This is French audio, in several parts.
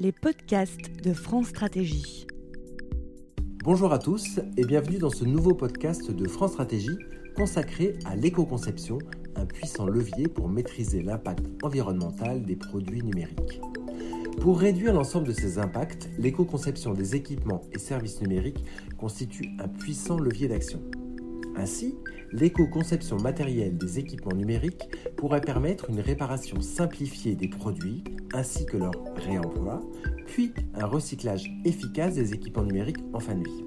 les podcasts de France Stratégie. Bonjour à tous et bienvenue dans ce nouveau podcast de France Stratégie consacré à l'éco-conception, un puissant levier pour maîtriser l'impact environnemental des produits numériques. Pour réduire l'ensemble de ces impacts, l'éco-conception des équipements et services numériques constitue un puissant levier d'action. Ainsi, l'éco-conception matérielle des équipements numériques pourrait permettre une réparation simplifiée des produits ainsi que leur réemploi, puis un recyclage efficace des équipements numériques en fin de vie.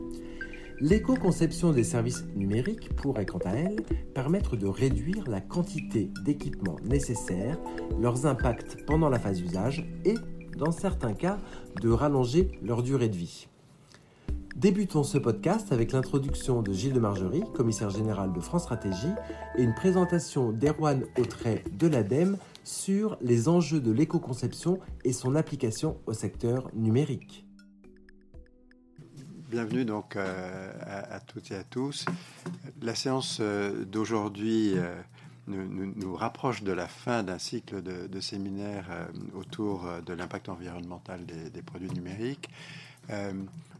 L'éco-conception des services numériques pourrait quant à elle permettre de réduire la quantité d'équipements nécessaires, leurs impacts pendant la phase d'usage et, dans certains cas, de rallonger leur durée de vie. Débutons ce podcast avec l'introduction de Gilles de Margerie, commissaire général de France Stratégie, et une présentation d'Erwan Autret de l'ADEME sur les enjeux de l'éco-conception et son application au secteur numérique. Bienvenue donc euh, à, toutes et à tous. La séance euh, d'aujourd'hui euh, nous, rapproche de la fin d'un cycle de, séminaires autour de l'impact environnemental des produits numériques.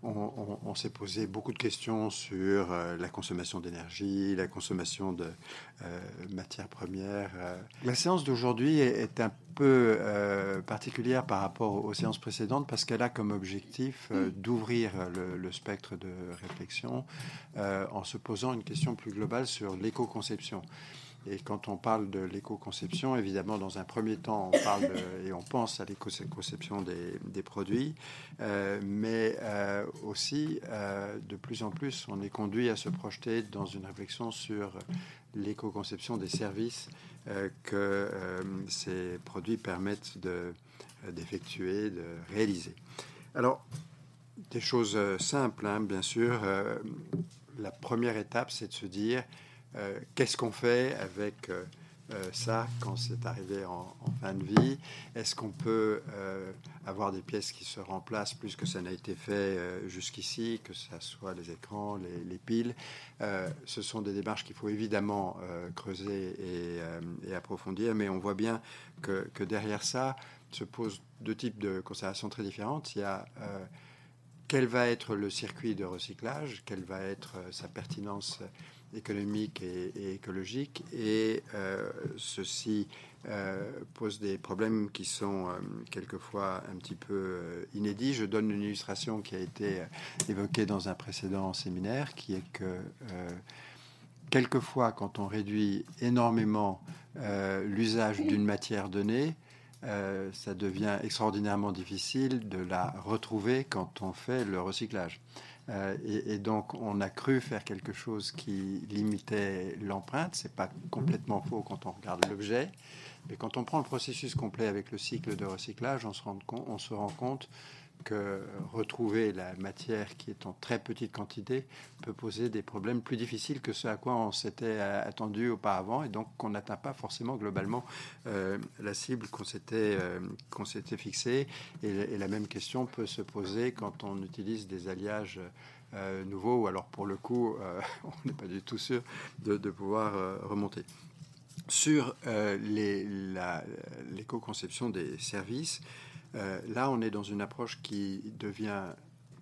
On, s'est posé beaucoup de questions sur euh, la consommation d'énergie, la consommation de euh, matières premières. La séance d'aujourd'hui est, un peu particulière par rapport aux séances précédentes parce qu'elle a comme objectif d'ouvrir le, spectre de réflexion en se posant une question plus globale sur l'éco-conception. Et quand on parle de l'éco-conception, évidemment, dans un premier temps, on parle et on pense à l'éco-conception des, produits, euh, mais euh, aussi, euh, de plus en plus, on est conduit à se projeter dans une réflexion sur l'éco-conception des services que ces produits permettent d'effectuer, de, réaliser. Alors, des choses simples, hein, bien sûr. la première étape, c'est de se dire euh, qu'est-ce qu'on fait avec euh, euh, ça quand c'est arrivé en, fin de vie? Est-ce qu'on peut avoir des pièces qui se remplacent plus que ça n'a été fait jusqu'ici, que ce soit les écrans, les, piles? Ce sont des démarches qu'il faut évidemment creuser et, approfondir, mais on voit bien que, que, derrière ça se posent deux types de considérations très différentes. Il y a quel va être le circuit de recyclage, quelle va être sa pertinence économique et, écologique. Et euh, ceci euh, pose des problèmes qui sont euh, quelquefois un petit peu inédits. Je donne une illustration qui a été évoquée dans un précédent séminaire, qui est que quelquefois, quand on réduit énormément l'usage d'une matière donnée, ça devient extraordinairement difficile de la retrouver quand on fait le recyclage. Euh, et, donc, on a cru faire quelque chose qui limitait l'empreinte. C'est pas complètement faux quand on regarde l'objet. Mais quand on prend le processus complet avec le cycle de recyclage, on se rend compte, on se rend compte que retrouver la matière qui est en très petite quantité peut poser des problèmes plus difficiles que ce à quoi on s'était attendu auparavant et donc qu'on n'atteint pas forcément globalement euh, la cible qu'on s'était euh, qu'on s'était fixée. Et, la même question peut se poser quand on utilise des alliages euh, nouveaux ou alors pour le coup on n'est pas du tout sûr de, pouvoir remonter. Sur l'éco-conception des services euh, là, on est dans une approche qui devient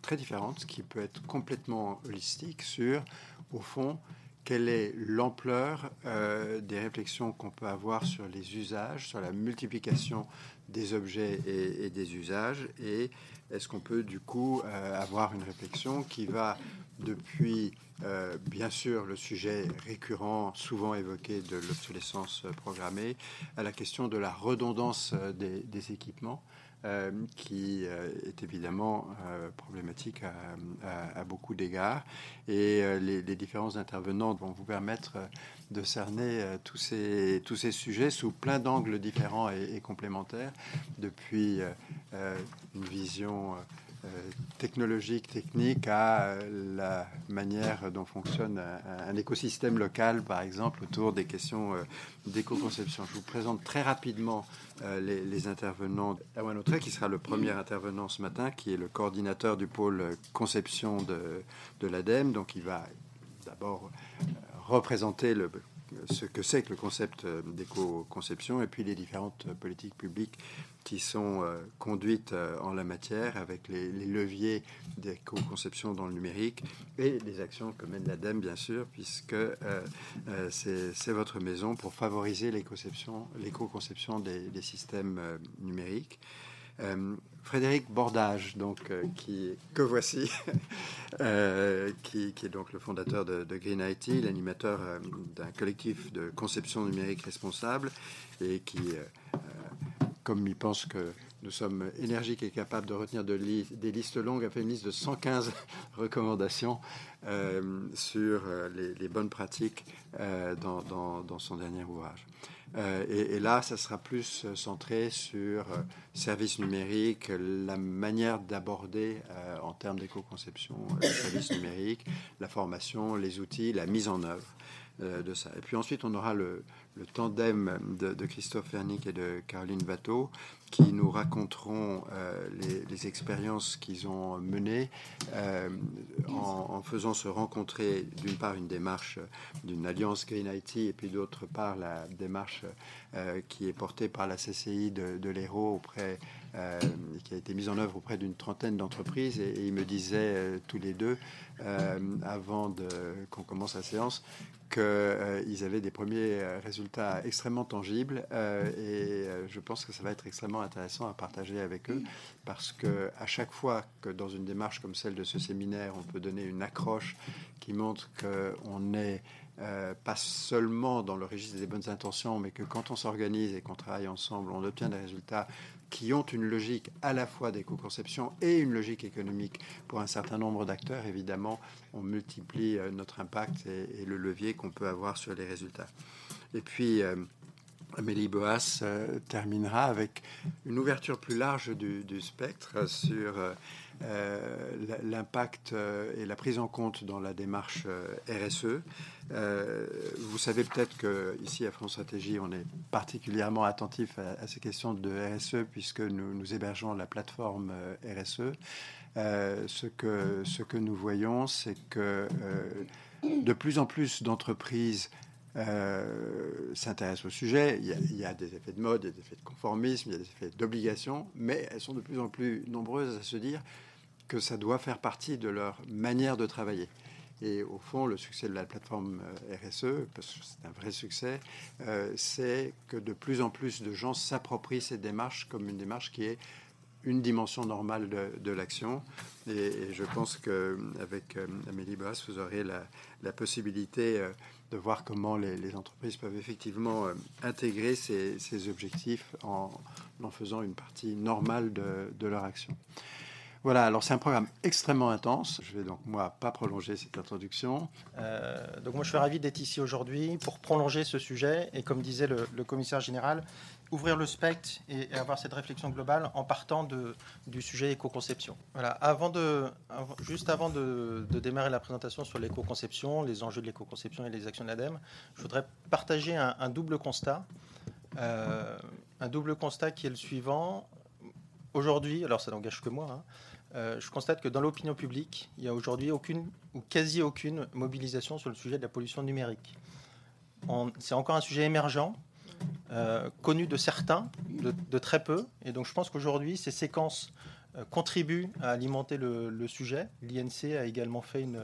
très différente, qui peut être complètement holistique sur, au fond, quelle est l'ampleur euh, des réflexions qu'on peut avoir sur les usages, sur la multiplication des objets et, des usages, et est-ce qu'on peut du coup euh, avoir une réflexion qui va depuis, bien sûr, le sujet récurrent, souvent évoqué de l'obsolescence programmée, à la question de la redondance des équipements. Euh, qui euh, est évidemment euh, problématique à, beaucoup d'égards. Et les, différents intervenants vont vous permettre de cerner tous, ces, tous ces sujets sous plein d'angles différents et, complémentaires, depuis une vision technologique, technique à euh, la manière dont fonctionne un, écosystème local, par exemple, autour des questions euh, d'éco-conception. Je vous présente très rapidement les, intervenants. Erwan Autrey, qui sera le premier intervenant ce matin, qui est le coordinateur du pôle conception de, de l'ADEME. Donc, il va d'abord représenter le ce que c'est que le concept d'éco-conception et puis les différentes politiques publiques qui sont conduites en la matière avec les, leviers d'éco-conception dans le numérique et les actions que mène l'ADEME, bien sûr, puisque c'est votre maison pour favoriser l'éco-conception des, systèmes numériques. Euh, Frédéric Bordage, donc, euh, qui, que voici, euh, qui, est donc le fondateur de, Green IT, l'animateur d'un collectif de conception numérique responsable, et qui, comme il pense que nous sommes énergiques et capables de retenir de des listes longues, a fait une liste de 115 recommandations sur les, bonnes pratiques dans, dans, son dernier ouvrage. Euh, et, là, ça sera plus euh, centré sur euh, services numériques, la manière d'aborder en termes d'éco-conception les services numériques, la formation, les outils, la mise en œuvre de ça. Et puis ensuite, on aura le, tandem de, Christophe Fernic et de Caroline Watteau qui nous raconteront euh, les, expériences qu'ils ont menées euh, en, faisant se rencontrer d'une part une démarche d'une alliance Green IT et puis d'autre part la démarche euh, qui est portée par la CCI de, de auprès qui a été mise en œuvre auprès d'une trentaine d'entreprises. Et, ils me disaient tous les deux avant qu'on commence la séance qu'ils euh, avaient des premiers euh, résultats extrêmement tangibles euh, et je pense que ça va être extrêmement intéressant à partager avec eux parce que à chaque fois que dans une démarche comme celle de ce séminaire, on peut donner une accroche qui montre qu'on n'est pas seulement dans le registre des bonnes intentions, mais que quand on s'organise et qu'on travaille ensemble, on obtient des résultats qui ont une logique à la fois d'éco-conception et une logique économique pour un certain nombre d'acteurs, évidemment, on multiplie euh, notre impact et, le levier qu'on peut avoir sur les résultats. Et puis, euh, Amélie Boas euh, terminera avec une ouverture plus large du, spectre sur euh, l'impact euh, et la prise en compte dans la démarche RSE. vous savez peut-être que ici à France Stratégie, on est particulièrement attentif à, ces questions de RSE puisque nous, hébergeons la plateforme RSE. ce que nous voyons, c'est que de plus en plus d'entreprises euh, s'intéressent au sujet. Il y, a, des effets de mode, des effets de conformisme, des effets d'obligation, mais elles sont de plus en plus nombreuses à se dire que ça doit faire partie de leur manière de travailler. Et au fond, le succès de la plateforme euh, RSE, parce que c'est un vrai succès, euh, c'est que de plus en plus de gens s'approprient cette démarche comme une démarche qui est une dimension normale de, l'action. Et, je pense qu'avec Amélie Bass, vous aurez la possibilité de voir comment les, entreprises peuvent effectivement euh, intégrer ces, objectifs en, en, faisant une partie normale de, leur action. Voilà, alors c'est un programme extrêmement intense. Je vais donc, moi, pas prolonger cette introduction. Euh, donc, moi, je suis ravi d'être ici aujourd'hui pour prolonger ce sujet. Et comme disait le commissaire général, ouvrir le spectre et, avoir cette réflexion globale en partant du sujet éco-conception. Voilà, avant de, juste avant de, démarrer la présentation sur l'éco-conception, les enjeux de l'éco-conception et les actions de l'ADEME, je voudrais partager un, double constat. Euh, un double constat qui est le suivant. Aujourd'hui, alors ça n'engage que moi, hein, euh, je constate que dans l'opinion publique, il n'y a aujourd'hui aucune ou quasi aucune mobilisation sur le sujet de la pollution numérique. C'est encore un sujet émergent euh, connu de certains, de, très peu. Et donc je pense qu'aujourd'hui, ces séquences euh, contribuent à alimenter le, sujet. L'INC a également fait une,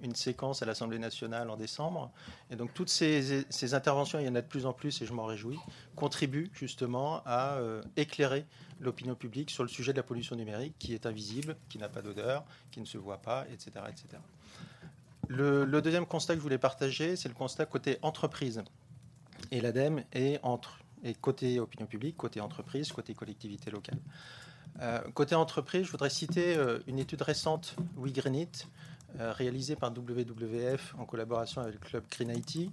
une séquence à l'Assemblée nationale en décembre. Et donc toutes ces, ces, interventions, il y en a de plus en plus et je m'en réjouis, contribuent justement à euh, éclairer l'opinion publique sur le sujet de la pollution numérique qui est invisible, qui n'a pas d'odeur, qui ne se voit pas, etc. etc. Le, le, deuxième constat que je voulais partager, c'est le constat côté entreprise et l'ADEME est côté opinion publique, côté entreprise, côté collectivité locale. Euh, côté entreprise, je voudrais citer euh, une étude récente, We It, euh, réalisée par WWF en collaboration avec le club Green IT,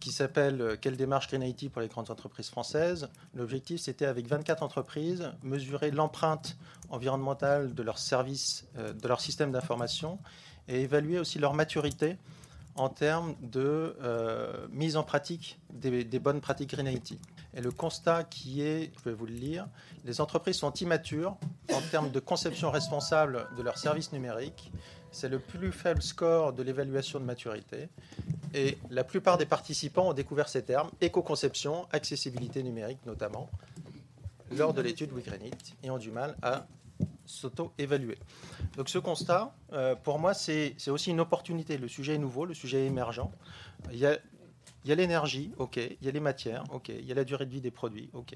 qui s'appelle Quelle démarche Green IT pour les grandes entreprises françaises? L'objectif, c'était avec 24 entreprises, mesurer l'empreinte environnementale de leur service, de leur système d'information et évaluer aussi leur maturité en termes de euh, mise en pratique des, bonnes pratiques Green IT. Et le constat qui est, je vais vous le lire, les entreprises sont immatures en termes de conception responsable de leurs services numériques. C'est le plus faible score de l'évaluation de maturité. Et la plupart des participants ont découvert ces termes, éco-conception, accessibilité numérique notamment, lors de l'étude WeGranit, et ont du mal à s'auto-évaluer. Donc ce constat, euh, pour moi, c'est aussi une opportunité. Le sujet est nouveau, le sujet est émergent. Il y a l'énergie, ok. Il y a les matières, ok. Il y a la durée de vie des produits, ok.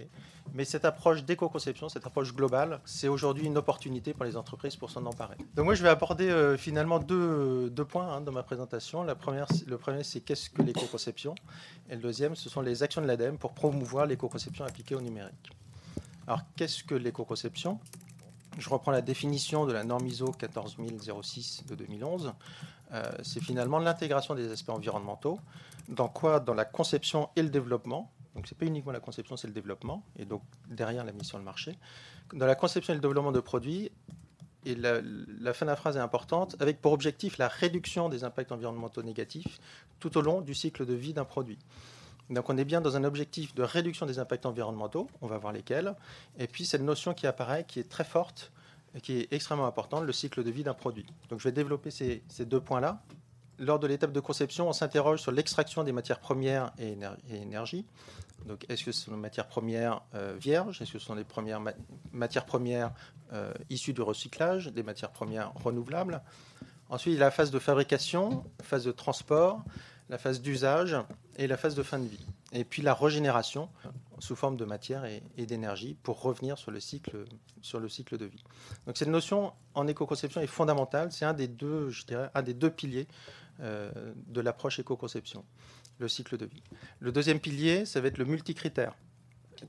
Mais cette approche d'éco-conception, cette approche globale, c'est aujourd'hui une opportunité pour les entreprises pour s'en emparer. Donc moi, je vais aborder euh, finalement deux, points hein, dans ma présentation. Le premier, c'est qu'est-ce que l'éco-conception? Et le deuxième, ce sont les actions de l'ADEME pour promouvoir l'éco-conception appliquée au numérique. Alors, qu'est-ce que l'éco-conception? Je reprends la définition de la norme ISO 14006 de 2011. Euh, c'est finalement l'intégration des aspects environnementaux. Dans quoi? Dans la conception et le développement. Donc, ce n'est pas uniquement la conception, c'est le développement. Et donc, derrière la sur le marché. Dans la conception et le développement de produits, et la, fin de la phrase est importante, avec pour objectif la réduction des impacts environnementaux négatifs tout au long du cycle de vie d'un produit. Donc on est bien dans un objectif de réduction des impacts environnementaux, on va voir lesquels, et puis cette notion qui apparaît, qui est très forte, qui est extrêmement importante, le cycle de vie d'un produit. Donc je vais développer ces, deux points-là. Lors de l'étape de conception, on s'interroge sur l'extraction des matières premières et, énergie. Donc, est-ce que ce sont des matières premières euh, vierges? Est-ce que ce sont des premières matières premières euh, issues du recyclage, des matières premières renouvelables? Ensuite, il y a la phase de fabrication, phase de transport, la phase d'usage et la phase de fin de vie. Et puis la régénération sous forme de matière et, d'énergie pour revenir sur le, cycle, sur le cycle de vie. Donc cette notion en éco-conception est fondamentale. C'est un des deux, je dirais, un des deux piliers euh, de l'approche éco-conception, le cycle de vie. Le deuxième pilier, ça va être le multicritère.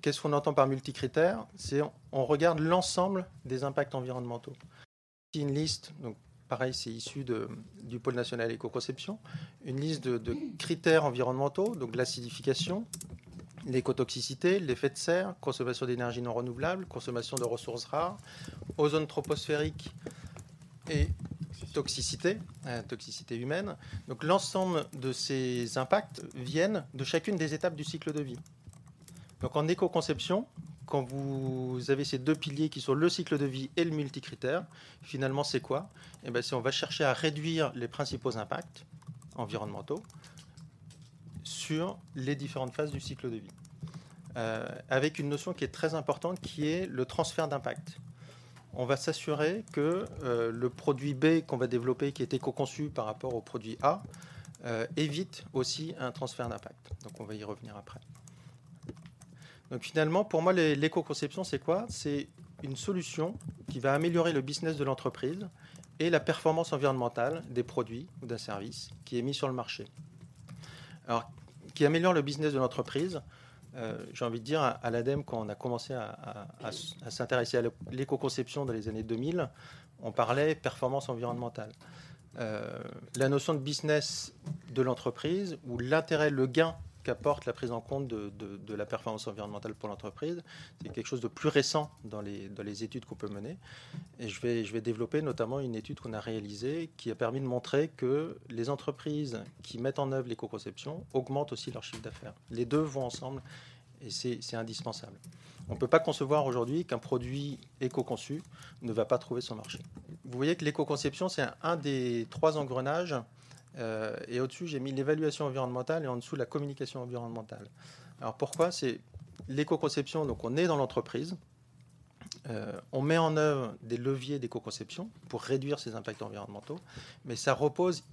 Qu'est-ce qu'on entend par multicritère? C'est on regarde l'ensemble des impacts environnementaux. Une liste, pareil, c'est issu du pôle national éco-conception, une liste de, critères environnementaux, donc l'acidification, l'écotoxicité, l'effet de serre, consommation d'énergie non renouvelable, consommation de ressources rares, ozone troposphérique et toxicité, euh, toxicité humaine. Donc l'ensemble de ces impacts viennent de chacune des étapes du cycle de vie. Donc en éco-conception, quand vous avez ces deux piliers qui sont le cycle de vie et le multicritère, finalement, c'est quoi? Eh bien, On va chercher à réduire les principaux impacts environnementaux sur les différentes phases du cycle de vie. Euh, avec une notion qui est très importante, qui est le transfert d'impact. On va s'assurer que euh, le produit B qu'on va développer, qui est éco-conçu par rapport au produit A, euh, évite aussi un transfert d'impact. Donc on va y revenir après. Donc finalement, pour moi, l'éco-conception, c'est quoi? C'est une solution qui va améliorer le business de l'entreprise et la performance environnementale des produits ou d'un service qui est mis sur le marché. Alors, qui améliore le business de l'entreprise, euh, j'ai envie de dire à, l'ADEME, quand on a commencé à, s'intéresser à l'éco-conception dans les années 2000, on parlait performance environnementale. Euh, la notion de business de l'entreprise ou l'intérêt, le gain qu'apporte la prise en compte de, la performance environnementale pour l'entreprise. C'est quelque chose de plus récent dans les, études qu'on peut mener. Et je vais développer notamment une étude qu'on a réalisée qui a permis de montrer que les entreprises qui mettent en œuvre l'éco-conception augmentent aussi leur chiffre d'affaires. Les deux vont ensemble et c'est indispensable. On ne peut pas concevoir aujourd'hui qu'un produit éco-conçu ne va pas trouver son marché. Vous voyez que l'éco-conception, c'est un des trois engrenages euh, et au-dessus, j'ai mis l'évaluation environnementale et en dessous, la communication environnementale. Alors pourquoi? C'est l'éco-conception, donc on est dans l'entreprise, euh, on met en œuvre des leviers d'éco-conception pour réduire ces impacts environnementaux, mais ça repose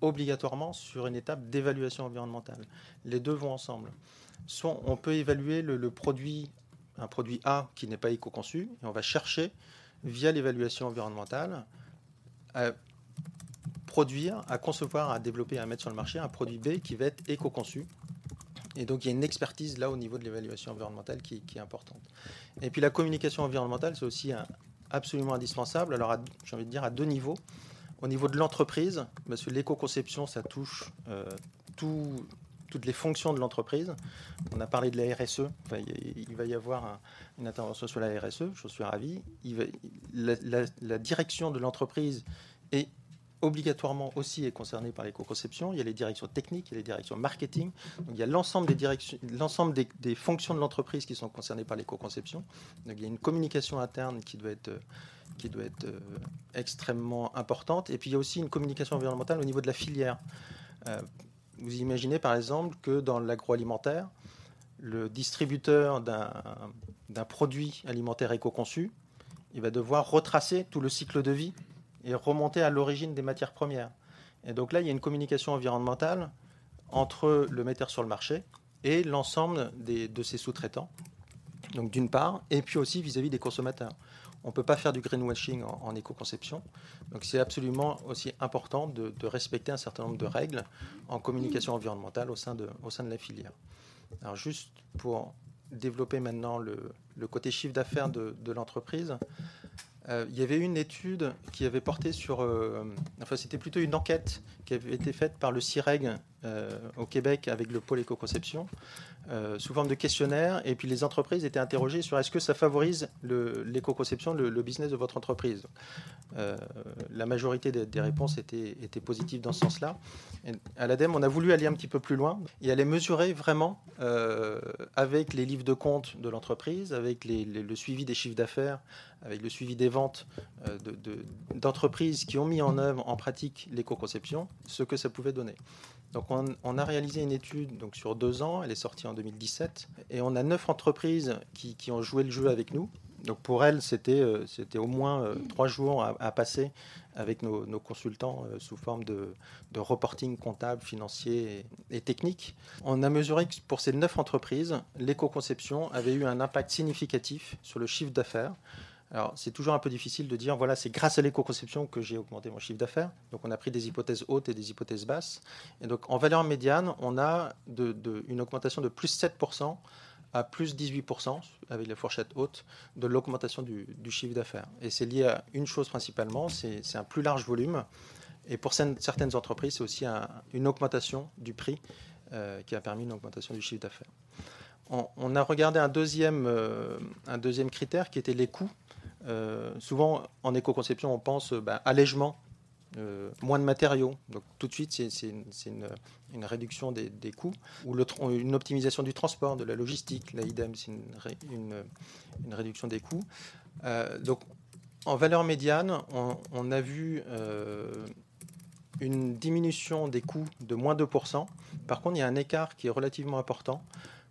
obligatoirement sur une étape d'évaluation environnementale. Les deux vont ensemble. Soit on peut évaluer le, produit, un produit A qui n'est pas éco-conçu, et on va chercher, via l'évaluation environnementale, à à concevoir, à développer, à mettre sur le marché un produit B qui va être éco-conçu. Et donc il y a une expertise là au niveau de l'évaluation environnementale qui, est importante. Et puis la communication environnementale, c'est aussi absolument indispensable. Alors j'ai envie de dire à deux niveaux. Au niveau de l'entreprise, parce que l'éco-conception, ça touche euh, toutes les fonctions de l'entreprise. On a parlé de la RSE. il, va y avoir une intervention sur la RSE, je suis ravi. La, la, direction de l'entreprise est obligatoirement aussi est concerné par l'éco-conception. Il y a les directions techniques, il y a les directions marketing. Il y a l'ensemble des, directions, des, fonctions de l'entreprise qui sont concernées par l'éco-conception. Il y a une communication interne qui doit être, qui doit être euh, extrêmement importante. Et puis, il y a aussi une communication environnementale au niveau de la filière. Euh, vous imaginez par exemple que dans l'agroalimentaire, le distributeur d'un produit alimentaire éco-conçu, il va devoir retracer tout le cycle de vie et remonter à l'origine des matières premières. Et donc là, il y a une communication environnementale entre le metteur sur le marché et l'ensemble de ses sous-traitants. Donc d'une part, et puis aussi vis-à-vis des consommateurs. On ne peut pas faire du greenwashing en, éco-conception. Donc c'est absolument aussi important de, respecter un certain nombre de règles en communication environnementale au sein de, au sein de la filière. Alors juste pour développer maintenant le, côté chiffre d'affaires de l'entreprise, euh, il y avait une étude qui avait porté sur, euh, enfin c'était plutôt une enquête qui avait été faite par le CIREG euh, au Québec avec le pôle éco-conception sous forme de questionnaire et puis les entreprises étaient interrogées sur est-ce que ça favorise l'éco-conception, le, business de votre entreprise. la majorité des, réponses étaient, positives dans ce sens-là. À l'ADEME, on a voulu aller un petit peu plus loin et aller mesurer vraiment avec les livres de compte de l'entreprise, avec le suivi des chiffres d'affaires, avec le suivi des ventes euh, d'entreprises qui ont mis en œuvre en pratique l'éco-conception, ce que ça pouvait donner. Donc on, a réalisé une étude donc, sur deux ans, elle est sortie en 2017, et on a neuf entreprises qui, ont joué le jeu avec nous. Donc pour elles, c'était euh, au moins euh, trois jours à, passer avec nos, consultants sous forme de, reporting comptable, financier et, et, technique. On a mesuré que pour ces neuf entreprises, l'éco-conception avait eu un impact significatif sur le chiffre d'affaires. Alors, c'est toujours un peu difficile de dire, voilà, c'est grâce à l'éco-conception que j'ai augmenté mon chiffre d'affaires. Donc, on a pris des hypothèses hautes et des hypothèses basses. Et donc, en valeur médiane, on a une augmentation de plus 7% à plus 18% avec la fourchette haute de l'augmentation du, chiffre d'affaires. Et c'est lié à une chose principalement, c'est un plus large volume. Et pour certaines entreprises, c'est aussi une augmentation du prix euh, qui a permis une augmentation du chiffre d'affaires. On, a regardé un deuxième, euh, un deuxième critère qui était les coûts. Euh, souvent, en éco-conception, on pense bah, allègement, euh, moins de matériaux. Donc, tout de suite, c'est une, réduction des, coûts ou une optimisation du transport, de la logistique. Là, idem, c'est une, réduction des coûts. Euh, donc, en valeur médiane, on, a vu une diminution des coûts de moins 2%. Par contre, il y a un écart qui est relativement important.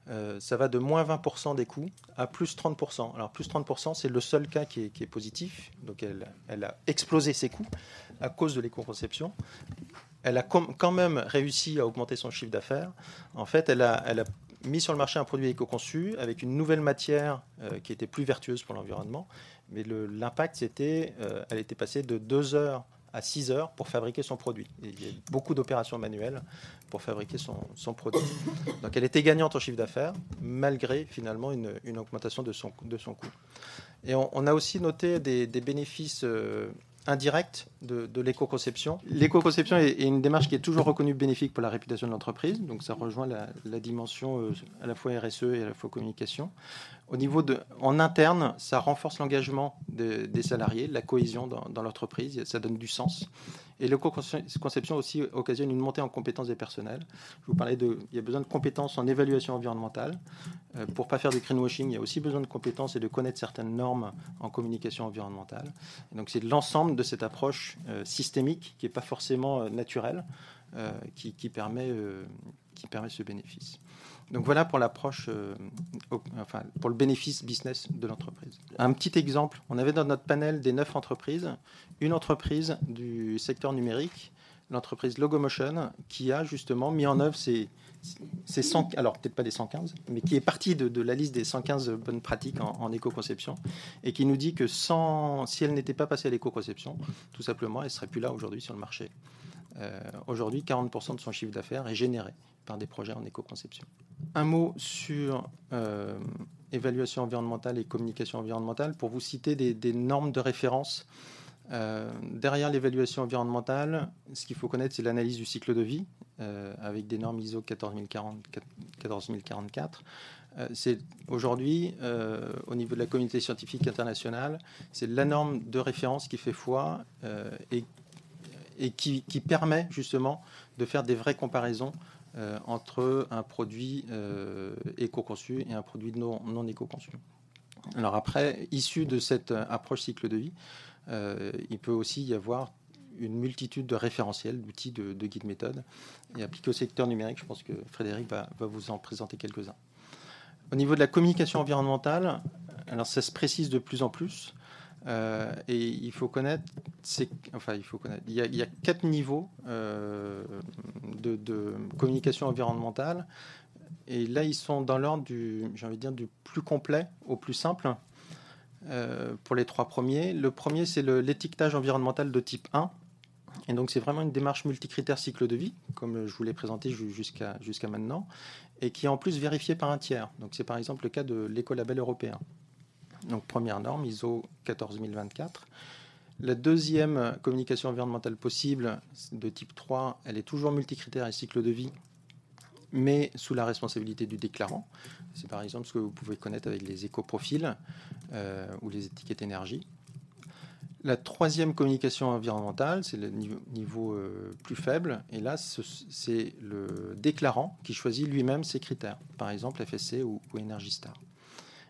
Euh, ça va de moins 20% des coûts à plus 30%. Alors plus 30%, c'est le seul cas qui est, positif. Donc elle, a explosé ses coûts à cause de l'éco-conception. Elle a quand même réussi à augmenter son chiffre d'affaires. En fait, elle a, elle a, mis sur le marché un produit éco-conçu avec une nouvelle matière euh, qui était plus vertueuse pour l'environnement. Mais l'impact, c'était, euh, elle était passée de 2 heures à 6 heures pour fabriquer son produit. il y a beaucoup d'opérations manuelles pour fabriquer son, produit. Donc elle était gagnante en chiffre d'affaires, malgré finalement une, augmentation de son, de son coût. Et on, a aussi noté des, bénéfices euh, indirects de, l'éco-conception. L'éco-conception est, une démarche qui est toujours reconnue bénéfique pour la réputation de l'entreprise, donc ça rejoint la, dimension euh, à la fois RSE et à la fois communication. Au niveau de, en interne, ça renforce l'engagement des salariés, la cohésion dans, l'entreprise, ça donne du sens. Et l'éco-conception aussi occasionne une montée en compétences des personnels. Je vous parlais de, il y a besoin de compétences en évaluation environnementale. Euh, pour pas faire du greenwashing, il y a aussi besoin de compétences et de connaître certaines normes en communication environnementale. donc c'est l'ensemble de cette approche euh, systémique qui n'est pas forcément euh, naturelle, qui, permet, qui permet ce bénéfice. Donc voilà pour l'approche, euh, enfin pour le bénéfice business de l'entreprise. Un petit exemple, on avait dans notre panel des neuf entreprises, une entreprise du secteur numérique, l'entreprise Logomotion, qui a justement mis en œuvre ces, ces 100, alors peut-être pas les 115, mais qui est partie de, la liste des 115 bonnes pratiques en, éco-conception, et qui nous dit que sans, si elle n'était pas passée à l'éco-conception, tout simplement, elle ne serait plus là aujourd'hui sur le marché. Euh, aujourd'hui, 40% de son chiffre d'affaires est généré par des projets en éco-conception. Un mot sur euh, évaluation environnementale et communication environnementale pour vous citer des, normes de référence. Euh, derrière l'évaluation environnementale, ce qu'il faut connaître, c'est l'analyse du cycle de vie euh, avec des normes ISO 14040, 14044. c'est aujourd'hui, au niveau de la communauté scientifique internationale, c'est la norme de référence qui fait foi et, qui, permet justement de faire des vraies comparaisons euh, entre un produit euh, éco-conçu et un produit non, non éco-conçu. Alors après, issu de cette approche cycle de vie, euh, il peut aussi y avoir une multitude de référentiels, d'outils, de, de guides méthodes. Et appliqués au secteur numérique, je pense que Frédéric va, va vous en présenter quelques-uns. Au niveau de la communication environnementale, alors ça se précise de plus en plus. Euh, et il faut connaître, enfin il faut connaître, il y a, quatre niveaux euh, de, communication environnementale. Et là, ils sont dans l'ordre du, j'ai envie de dire, du plus complet au plus simple. Euh, pour les trois premiers. Le premier, c'est l'étiquetage environnemental de type 1. Et donc, c'est vraiment une démarche multicritère cycle de vie, comme je vous l'ai présenté jusqu'à jusqu'à maintenant, et qui est en plus vérifiée par un tiers. Donc, c'est par exemple le cas de l'écolabel européen. Donc, première norme, ISO 14024. La deuxième communication environnementale possible, de type 3, elle est toujours multicritère et cycle de vie, mais sous la responsabilité du déclarant. C'est par exemple ce que vous pouvez connaître avec les éco-profils euh, ou les étiquettes énergie. La troisième communication environnementale, c'est le niveau, euh, plus faible. Et là, c'est le déclarant qui choisit lui-même ses critères, par exemple FSC ou, ou Energy Star.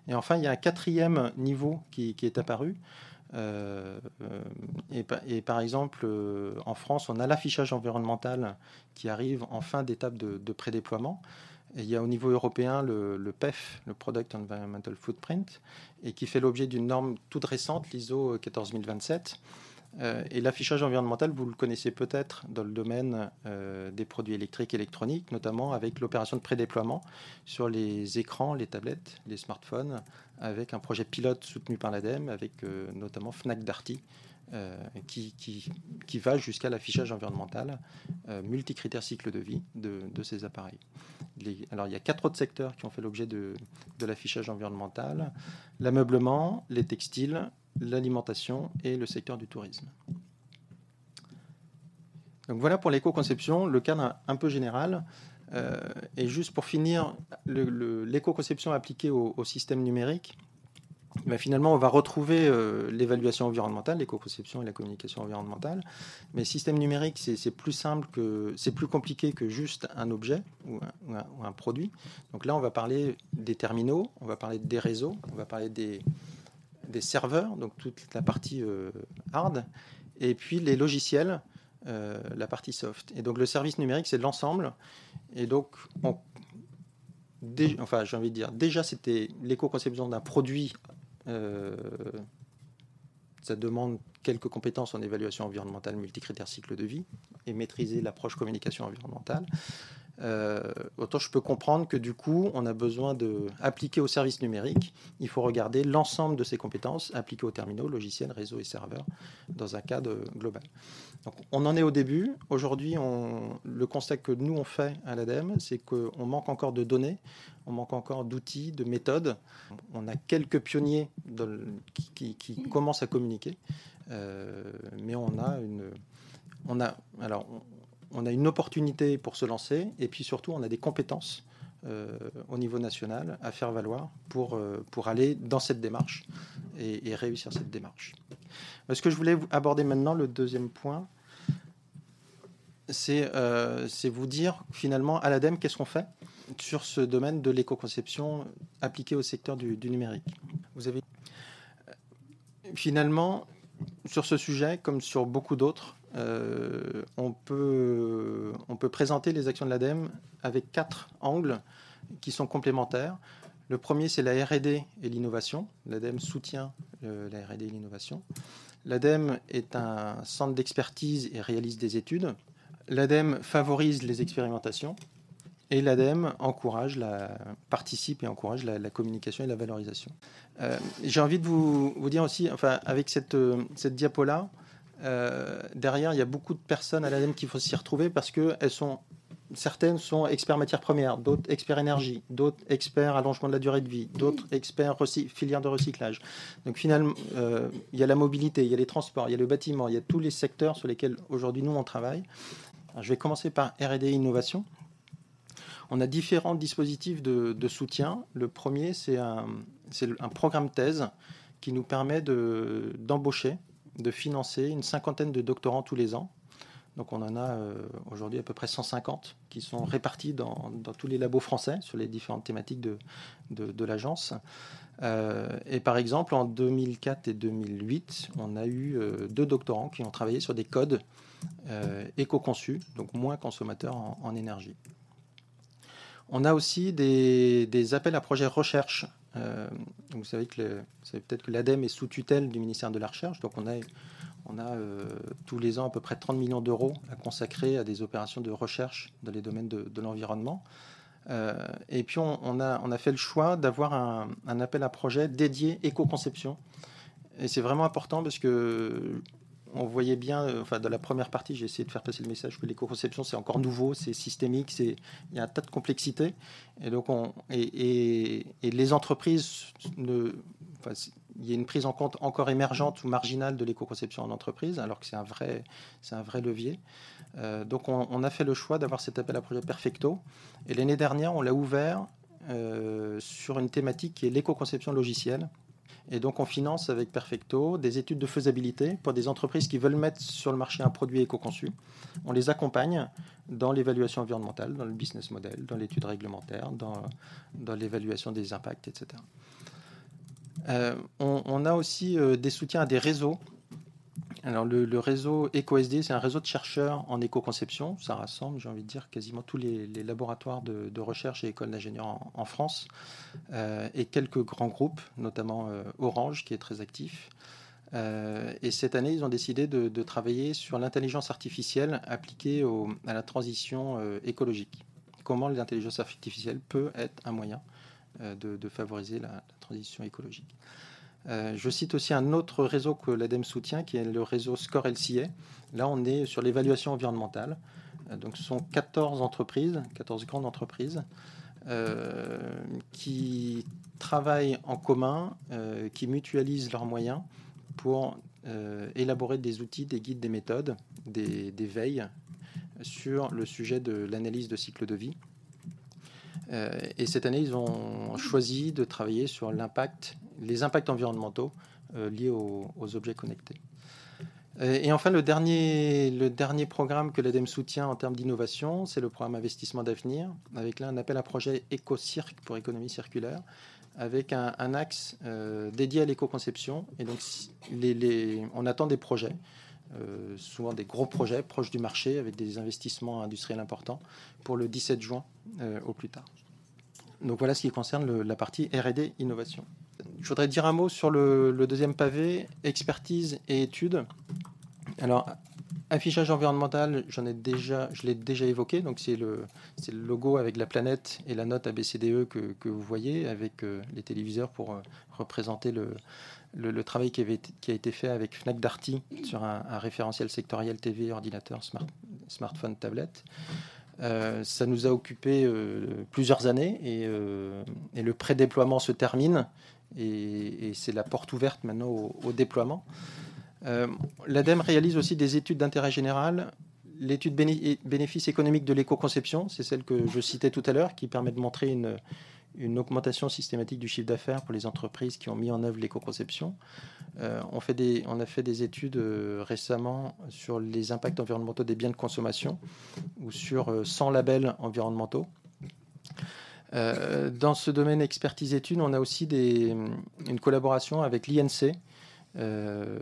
Et enfin, il y a un quatrième niveau qui, est apparu. Euh, et, et, par exemple, euh, en France, on a l'affichage environnemental qui arrive en fin d'étape de, prédéploiement. Il y a au niveau européen le, le, PEF, le Product Environmental Footprint, et qui fait l'objet d'une norme toute récente, l'ISO 14027. Euh, et l'affichage environnemental, vous le connaissez peut-être dans le domaine euh, des produits électriques et électroniques, notamment avec l'opération de prédéploiement sur les écrans, les tablettes, les smartphones, avec un projet pilote soutenu par l'ADEME, avec euh, notamment Fnac Darty, qui, qui, qui, va jusqu'à l'affichage environnemental euh, multicritère cycle de vie de, de ces appareils. Alors il y a quatre autres secteurs qui ont fait l'objet de, de l'affichage environnemental l'ameublement, les textiles, l'alimentation et le secteur du tourisme. Donc voilà pour l'éco-conception, le cadre un peu général. Euh, et juste pour finir, l'éco-conception appliquée au, système numérique, ben finalement, on va retrouver euh, l'évaluation environnementale, l'éco-conception et la communication environnementale. Mais système numérique, c'est plus simple que, c'est plus compliqué que juste un objet ou, un, ou un, produit. Donc là, on va parler des terminaux, on va parler des réseaux, on va parler des, des serveurs, donc toute la partie euh, hard, et puis les logiciels, euh, la partie soft. Et donc le service numérique, c'est l'ensemble. Et donc, enfin, j'ai envie de dire, déjà, c'était l'éco-conception d'un produit euh, ça demande quelques compétences en évaluation environnementale multicritère cycle de vie et maîtriser l'approche communication environnementale. Euh, autant je peux comprendre que du coup, on a besoin d'appliquer au service numérique. Il faut regarder l'ensemble de ces compétences appliquées aux terminaux, logiciels, réseaux et serveurs dans un cadre global. Donc, on en est au début. Aujourd'hui, le constat que nous on fait à l'ADEME, c'est qu'on manque encore de données, on manque encore d'outils, de méthodes. On a quelques pionniers de, qui, commencent à communiquer, euh, mais on a une, on a alors. On a une opportunité pour se lancer et puis surtout on a des compétences euh, au niveau national à faire valoir pour, euh, pour aller dans cette démarche et, réussir cette démarche. Ce que je voulais aborder maintenant, le deuxième point, c'est euh, vous dire finalement à l'ADEME qu'est-ce qu'on fait sur ce domaine de l'éco-conception appliquée au secteur du, du numérique. Vous avez finalement sur ce sujet, comme sur beaucoup d'autres, euh, on, peut, présenter les actions de l'ADEME avec quatre angles qui sont complémentaires. Le premier, c'est la RD et l'innovation. L'ADEME soutient euh, la RD et l'innovation. L'ADEME est un centre d'expertise et réalise des études. L'ADEME favorise les expérimentations. Et l'ADEME encourage la, participe et encourage la, la communication et la valorisation. Euh, J'ai envie de vous, vous, dire aussi, enfin, avec cette, cette diapo-là, euh, derrière, il y a beaucoup de personnes à l'ADEME qu'il faut s'y retrouver parce que elles sont, certaines sont experts matières premières, d'autres experts énergie, d'autres experts allongement de la durée de vie, d'autres experts filière de recyclage. Donc finalement, euh, il y a la mobilité, il y a les transports, il y a le bâtiment, il y a tous les secteurs sur lesquels aujourd'hui nous on travaille. Alors, je vais commencer par R&D innovation. On a différents dispositifs de, de soutien. Le premier, c'est un, un, programme thèse qui nous permet d'embaucher de financer une cinquantaine de doctorants tous les ans Donc on en a aujourd'hui à peu près 150 qui sont répartis dans, tous les labos français sur les différentes thématiques de, de, l'agence. et par exemple, en 2004 et 2008, on a eu deux doctorants qui ont travaillé sur des codes éco-conçus, donc moins consommateurs en énergie. On a aussi des, appels à projets recherche. Euh, vous savez que peut-être que l'ADEME est sous tutelle du ministère de la Recherche, donc on a, euh, tous les ans à peu près 30 millions d'euros à consacrer à des opérations de recherche dans les domaines de, l'environnement. Euh, et puis on, a, on, a, fait le choix d'avoir un, un, appel à projet dédié éco-conception. Et c'est vraiment important parce que on voyait bien, euh, enfin, dans la première partie, j'ai essayé de faire passer le message que l'éco-conception, c'est encore nouveau, c'est systémique, c'est, il y a un tas de complexité. Et donc, on, et, les entreprises, ne, il y a une prise en compte encore émergente ou marginale de l'éco-conception en entreprise, alors que c'est un vrai, c'est un vrai levier. Euh, donc, on, a fait le choix d'avoir cet appel à projet Perfecto. Et l'année dernière, on l'a ouvert euh, sur une thématique qui est l'éco-conception logicielle. Et donc, on finance avec Perfecto des études de faisabilité pour des entreprises qui veulent mettre sur le marché un produit éco-conçu. On les accompagne dans l'évaluation environnementale, dans le business model, dans l'étude réglementaire, dans, l'évaluation des impacts, etc. Euh, on, a aussi euh, des soutiens à des réseaux alors le, réseau EcoSD, c'est un réseau de chercheurs en éco-conception. Ça rassemble, j'ai envie de dire, quasiment tous les, laboratoires de, recherche et écoles d'ingénieurs en, France euh, et quelques grands groupes, notamment euh, Orange qui est très actif. Euh, et cette année, ils ont décidé de, travailler sur l'intelligence artificielle appliquée à la transition écologique. Comment l'intelligence artificielle peut être un moyen de, favoriser la transition écologique. Euh, je cite aussi un autre réseau que l'ADEME soutient, qui est le réseau Score LCA. Là, on est sur l'évaluation environnementale. Euh, donc, ce sont 14 entreprises, 14 grandes entreprises, euh, qui travaillent en commun, qui mutualisent leurs moyens pour élaborer des outils, des guides, des méthodes, des, des veilles sur le sujet de l'analyse de cycle de vie. et cette année, ils ont choisi de travailler sur l'impact les impacts environnementaux euh, liés aux, objets connectés. Euh, et enfin, le dernier, programme que l'ADEME soutient en termes d'innovation, c'est le programme Investissement d'avenir, avec là un appel à projet EcoCirque pour économie circulaire, avec un, axe euh, dédié à l'éco-conception. Et donc, on attend des projets, souvent des gros projets proches du marché, avec des investissements industriels importants, pour le 17 juin au plus tard. Donc voilà ce qui concerne la partie RD innovation. Je voudrais dire un mot sur le, deuxième pavé, expertise et études. Alors, affichage environnemental, j'en ai déjà, je l'ai déjà évoqué. Donc, c'est le, logo avec la planète et la note ABCDE que, vous voyez avec euh, les téléviseurs pour euh, représenter le, travail qui, a été fait avec Fnac Darty sur un, référentiel sectoriel TV, ordinateur, smart, smartphone, tablette. Euh, ça nous a occupé plusieurs années et, et le pré-déploiement se termine et, c'est la porte ouverte maintenant au, déploiement. Euh, L'ADEME réalise aussi des études d'intérêt général. L'étude bénéfice économique de l'éco-conception, c'est celle que je citais tout à l'heure, qui permet de montrer une, augmentation systématique du chiffre d'affaires pour les entreprises qui ont mis en œuvre l'éco-conception. Euh, on, on a fait des études euh, récemment sur les impacts environnementaux des biens de consommation ou sur 100 labels environnementaux. Euh, dans ce domaine expertise études, on a aussi une collaboration avec l'INC, euh,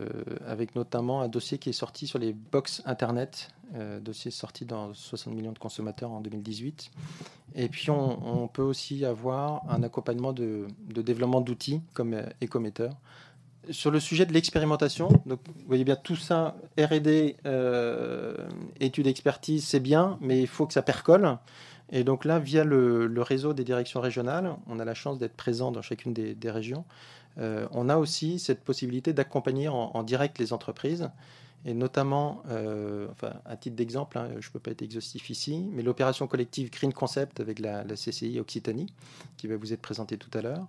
avec notamment un dossier qui est sorti sur les box Internet, euh, dossier sorti dans 60 millions de consommateurs en 2018. Et puis on, peut aussi avoir un accompagnement de, développement d'outils comme Ecometer. Sur le sujet de l'expérimentation, vous voyez bien tout ça, R&D, études expertise, c'est bien, mais il faut que ça percole. Et donc là, via le, réseau des directions régionales, on a la chance d'être présent dans chacune des, régions. Euh, on a aussi cette possibilité d'accompagner en, direct les entreprises, et notamment, euh, enfin, à titre d'exemple, hein, je ne peux pas être exhaustif ici, mais l'opération collective Green Concept avec la, CCI Occitanie, qui va vous être présentée tout à l'heure.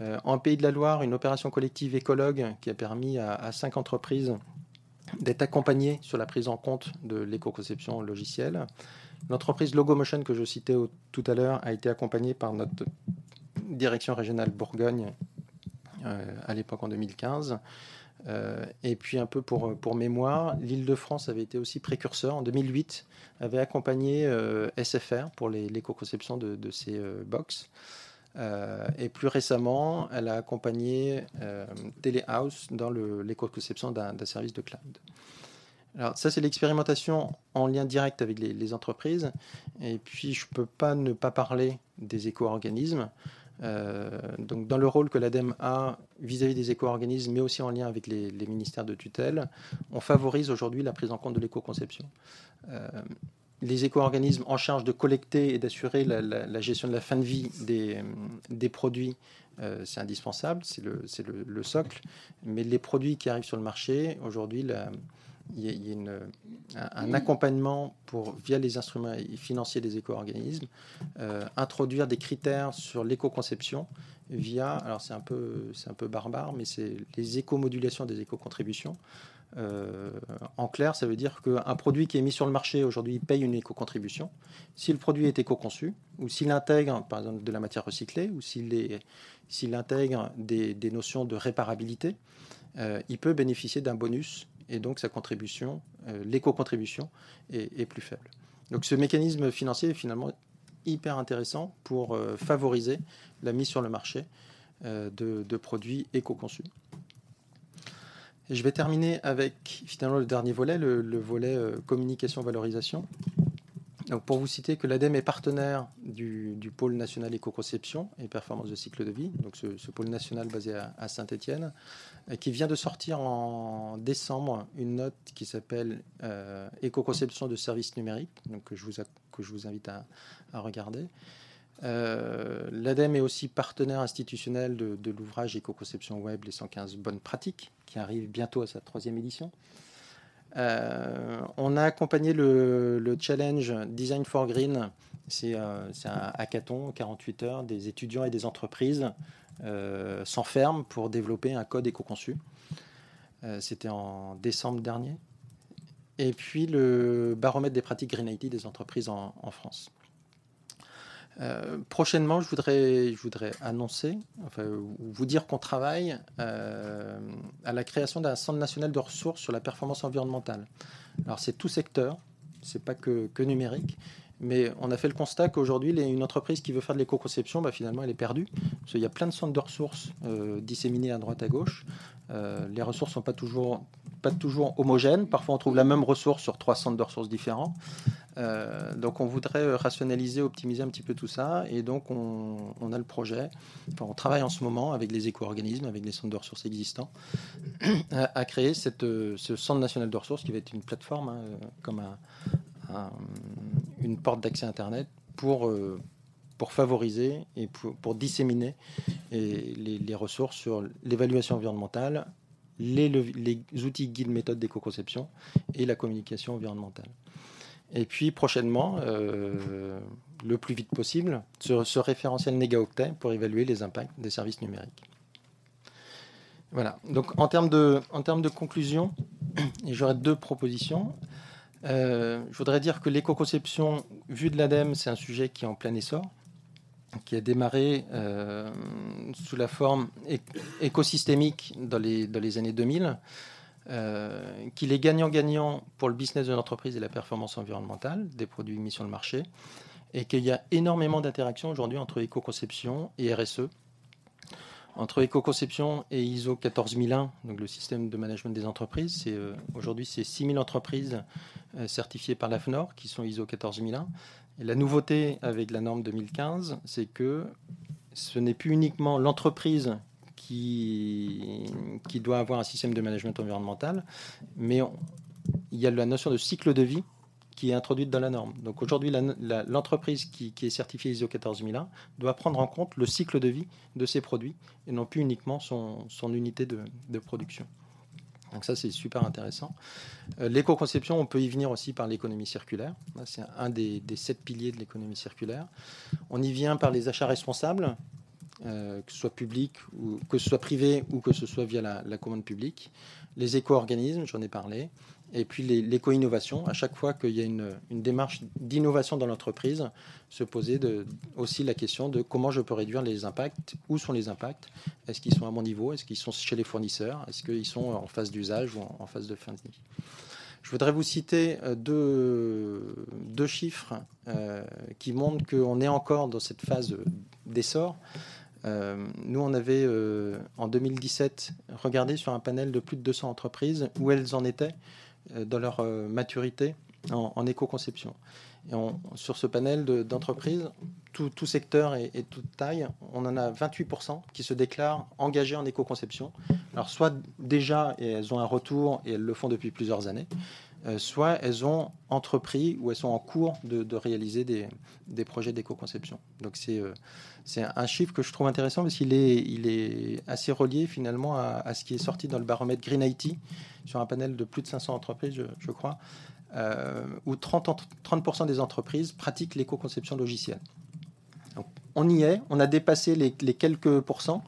Euh, en Pays de la Loire, une opération collective écologue qui a permis à, à cinq entreprises d'être accompagnées sur la prise en compte de l'éco-conception logicielle. L'entreprise Logomotion que je citais tout à l'heure a été accompagnée par notre direction régionale Bourgogne euh, à l'époque en 2015. et puis un peu pour, pour mémoire, l'Île-de-France avait été aussi précurseur. En 2008, avait accompagné SFR pour l'éco-conception de, de, ces box. et plus récemment, elle a accompagné Telehouse dans l'éco-conception d'un service de cloud. Alors ça, c'est l'expérimentation en lien direct avec les, entreprises. Et puis, je ne peux pas ne pas parler des éco-organismes. Euh, donc, dans le rôle que l'ADEME a vis-à-vis des éco-organismes, mais aussi en lien avec les, ministères de tutelle, on favorise aujourd'hui la prise en compte de l'éco-conception. Euh, les éco-organismes en charge de collecter et d'assurer la, gestion de la fin de vie des, produits, euh, c'est indispensable, c'est le, le, le, socle. Mais les produits qui arrivent sur le marché, aujourd'hui, il y a, un accompagnement pour, via les instruments financiers des éco-organismes, euh, introduire des critères sur l'éco-conception via, alors c'est un, peu, un peu barbare, mais c'est les éco-modulations des éco-contributions. Euh, en clair, ça veut dire qu'un produit qui est mis sur le marché aujourd'hui paye une éco-contribution. Si le produit est éco-conçu, ou s'il intègre par exemple de la matière recyclée, ou s'il, intègre des, des, notions de réparabilité, euh, il peut bénéficier d'un bonus et donc sa contribution, euh, l'éco-contribution, est, plus faible. Donc ce mécanisme financier est finalement hyper intéressant pour euh, favoriser la mise sur le marché euh, de, produits éco-conçus. je vais terminer avec finalement le dernier volet, le volet communication-valorisation pour vous citer que l'ADEME est partenaire du, pôle national éco-conception et performance de cycle de vie, donc ce, pôle national basé à, Saint-Étienne, qui vient de sortir en décembre une note qui s'appelle euh, Éco-conception de services numériques, donc que je vous, que je vous invite à, regarder. Euh, L'ADEME est aussi partenaire institutionnel de, de l'ouvrage Éco-conception web, les 115 bonnes pratiques, qui arrive bientôt à sa troisième édition. Euh, on a accompagné le, challenge Design for Green. C'est euh, un hackathon, 48 heures, des étudiants et des entreprises euh, s'enferment pour développer un code éco-conçu. C'était en décembre dernier. Et puis le baromètre des pratiques Green IT des entreprises en France. Euh, prochainement, je voudrais, je voudrais annoncer, enfin, vous dire qu'on travaille euh, à la création d'un centre national de ressources sur la performance environnementale. Alors c'est tout secteur, c'est pas que, que, numérique, mais on a fait le constat qu'aujourd'hui, une entreprise qui veut faire de l'éco-conception, bah, finalement, elle est perdue. Parce qu'il y a plein de centres de ressources euh, disséminés à droite à gauche. les ressources ne sont pas toujours, pas toujours homogènes. Parfois, on trouve la même ressource sur trois centres de ressources différents. Euh, donc on voudrait rationaliser, optimiser un petit peu tout ça. Et donc on, a le projet, enfin, on travaille en ce moment avec les éco-organismes, avec les centres de ressources existants, à, créer cette, ce centre national de ressources qui va être une plateforme, hein, comme une porte d'accès Internet pour, euh, pour favoriser et pour, disséminer les, les, ressources sur l'évaluation environnementale, les, les outils guides méthodes d'éco-conception et la communication environnementale. Et puis prochainement, euh, le plus vite possible, ce, ce référentiel NegaOctet pour évaluer les impacts des services numériques. Voilà. Donc en termes de, en termes de conclusion, j'aurais deux propositions. Euh, je voudrais dire que l'éco-conception, vue de l'ADEME, c'est un sujet qui est en plein essor, qui a démarré euh, sous la forme écosystémique dans les, dans les années 2000. Euh, qu'il est gagnant-gagnant pour le business de l'entreprise et la performance environnementale des produits mis sur le marché, et qu'il y a énormément d'interactions aujourd'hui entre éco-conception et RSE. Entre éco-conception et ISO 14001, donc le système de management des entreprises, c'est, euh, aujourd'hui c'est 6000 entreprises euh, certifiées par l'AFNOR qui sont ISO 14001. Et la nouveauté avec la norme 2015, c'est que ce n'est plus uniquement l'entreprise qui, doit avoir un système de management environnemental, mais il y a la notion de cycle de vie qui est introduite dans la norme. Donc aujourd'hui, l'entreprise qui, est certifiée ISO 14001 doit prendre en compte le cycle de vie de ses produits et non plus uniquement son, son unité de, de, production. Donc ça, c'est super intéressant. Euh, l'éco-conception, on peut y venir aussi par l'économie circulaire. C'est un des, des sept piliers de l'économie circulaire. On y vient par les achats responsables. Euh, que ce soit public ou que ce soit privé ou que ce soit via la, commande publique, les éco-organismes, j'en ai parlé, Et puis l'éco-innovation, à chaque fois qu'il y a une, démarche d'innovation dans l'entreprise, se poser aussi la question de comment je peux réduire les impacts, où sont les impacts, est-ce qu'ils sont à mon niveau, est-ce qu'ils sont chez les fournisseurs, est-ce qu'ils sont en phase d'usage ou en, phase de fin de vie. Je voudrais vous citer euh, deux, chiffres euh, qui montrent qu'on est encore dans cette phase d'essor. Euh, nous, on avait en 2017 regardé sur un panel de plus de 200 entreprises où elles en étaient euh, dans leur euh, maturité en, éco-conception. Et sur ce panel d'entreprises, tout, secteur et, toute taille, on en a 28% qui se déclarent engagés en éco-conception. Alors soit déjà, et elles ont un retour et elles le font depuis plusieurs années, euh, soit elles ont entrepris ou elles sont en cours de, réaliser des, projets d'éco-conception. Donc c'est c'est un chiffre que je trouve intéressant parce qu'il est, assez relié finalement à, ce qui est sorti dans le baromètre Green IT sur un panel de plus de 500 entreprises, je, crois, euh, où 30%, 30 des entreprises pratiquent l'éco-conception logicielle. On y est, on a dépassé les, quelques pourcents,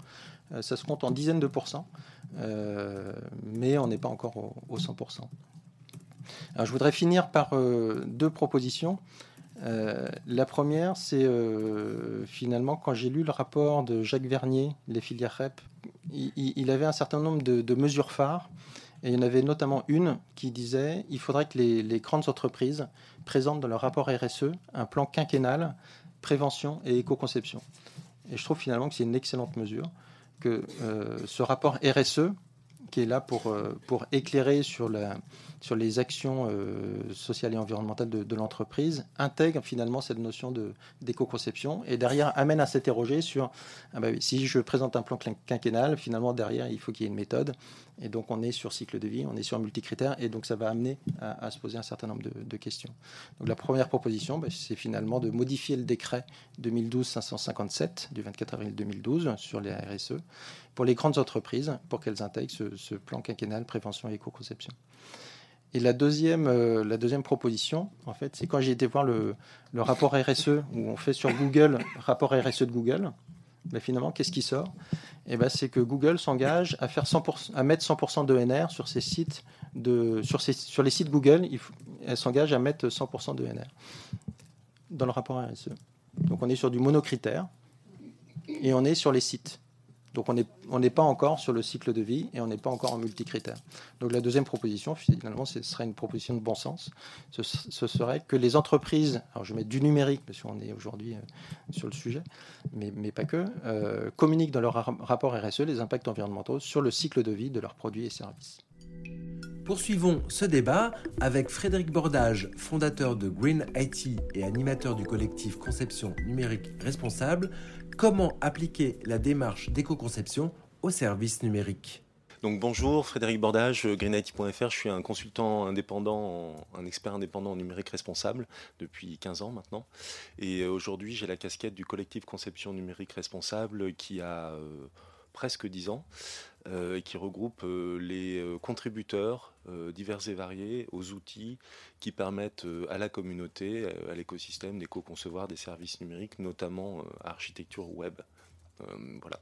euh, ça se compte en dizaines de pourcents, euh, mais on n'est pas encore au, au 100%. Alors, je voudrais finir par deux propositions. Euh, la première, c'est euh, finalement quand j'ai lu le rapport de Jacques Vernier, les filières REP, il, avait un certain nombre de, mesures phares. Et il y en avait notamment une qui disait il faudrait que les, grandes entreprises présentent dans leur rapport RSE un plan quinquennal prévention et éco-conception. Et je trouve finalement que c'est une excellente mesure, que euh, ce rapport RSE, qui est là pour, pour éclairer sur la, sur les actions euh, sociales et environnementales de, l'entreprise intègre finalement cette notion d'éco-conception et derrière amène à s'interroger sur ah bah si je présente un plan quinquennal, finalement derrière il faut qu'il y ait une méthode et donc on est sur cycle de vie, on est sur multicritères et donc ça va amener à, se poser un certain nombre de, questions. Donc la première proposition, bah, c'est finalement de modifier le décret 2012-557 du 24 avril 2012 sur les RSE pour les grandes entreprises pour qu'elles intègrent ce, ce plan quinquennal prévention et éco-conception. Et la deuxième, euh, la deuxième proposition, en fait, c'est quand j'ai été voir le, rapport RSE, où on fait sur Google, rapport RSE de Google, mais finalement, qu'est-ce qui sort? Eh ben, C'est que Google s'engage à, faire 100%, à mettre 100% d'ENR sur ses sites de, sur, sur les sites Google, elle s'engage à mettre 100% d'ENR dans le rapport RSE. Donc on est sur du monocritère et on est sur les sites. Donc on n'est pas encore sur le cycle de vie et on n'est pas encore en multicritère. Donc la deuxième proposition, finalement, ce serait une proposition de bon sens. Ce, serait que les entreprises, alors je mets du numérique parce qu'on est aujourd'hui euh, sur le sujet, mais, pas que, euh, communiquent dans leur rapport RSE les impacts environnementaux sur le cycle de vie de leurs produits et services. Poursuivons ce débat avec Frédéric Bordage, fondateur de Green IT et animateur du collectif Conception numérique responsable, Comment appliquer la démarche d'éco-conception au service numérique donc bonjour, Frédéric Bordage, greenIT.fr. Je suis un consultant indépendant, un expert indépendant en numérique responsable depuis 15 ans maintenant. Et aujourd'hui, j'ai la casquette du collectif Conception numérique responsable qui a euh, presque 10 ans euh, qui regroupe les contributeurs divers et variés aux outils qui permettent à la communauté, à l'écosystème d'éco-concevoir des services numériques, notamment architecture web. voilà.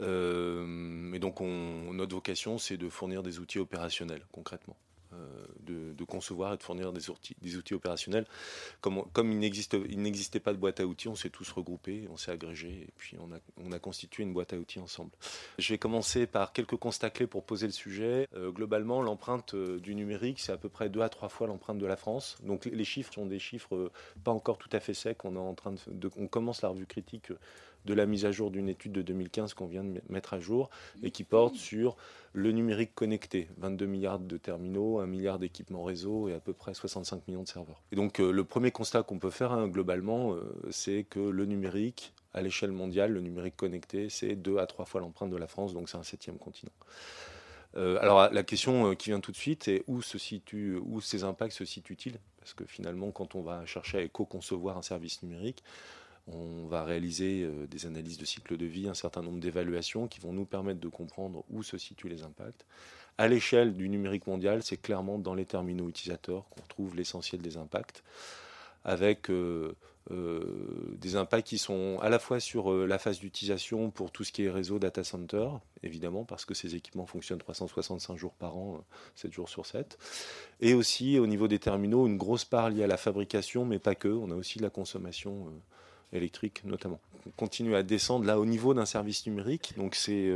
et donc, notre vocation, c'est de fournir des outils opérationnels, concrètement. Euh, de, concevoir et de fournir des outils, des outils opérationnels. Comme, il n'existait pas de boîte à outils, on s'est tous regroupés, on s'est agrégés et puis on a, on a, constitué une boîte à outils ensemble. Je vais commencer par quelques constats clés pour poser le sujet. Euh, globalement, l'empreinte euh, du numérique, c'est à peu près deux à trois fois l'empreinte de la France. Donc les chiffres sont des chiffres pas encore tout à fait secs. On, est en train de, on commence la revue critique de la mise à jour d'une étude de 2015 qu'on vient de mettre à jour et qui porte sur le numérique connecté. 22 milliards de terminaux, 1 milliard d'équipements réseau et à peu près 65 millions de serveurs. Et donc euh, le premier constat qu'on peut faire hein, globalement, euh, c'est que le numérique, à l'échelle mondiale, le numérique connecté, c'est deux à trois fois l'empreinte de la France, donc c'est un septième continent. Euh, alors la question qui vient tout de suite est où, se situe, où ces impacts se situent-ils? Parce que finalement, quand on va chercher à éco-concevoir un service numérique, on va réaliser euh, des analyses de cycle de vie, un certain nombre d'évaluations qui vont nous permettre de comprendre où se situent les impacts. À l'échelle du numérique mondial, c'est clairement dans les terminaux utilisateurs qu'on trouve l'essentiel des impacts. avec des impacts qui sont à la fois sur la phase d'utilisation pour tout ce qui est réseau data center, évidemment, parce que ces équipements fonctionnent 365 jours par an, 7 jours sur 7, et aussi au niveau des terminaux, une grosse part liée à la fabrication, mais pas que, on a aussi la consommation électrique notamment. On continue à descendre là au niveau d'un service numérique, donc c'est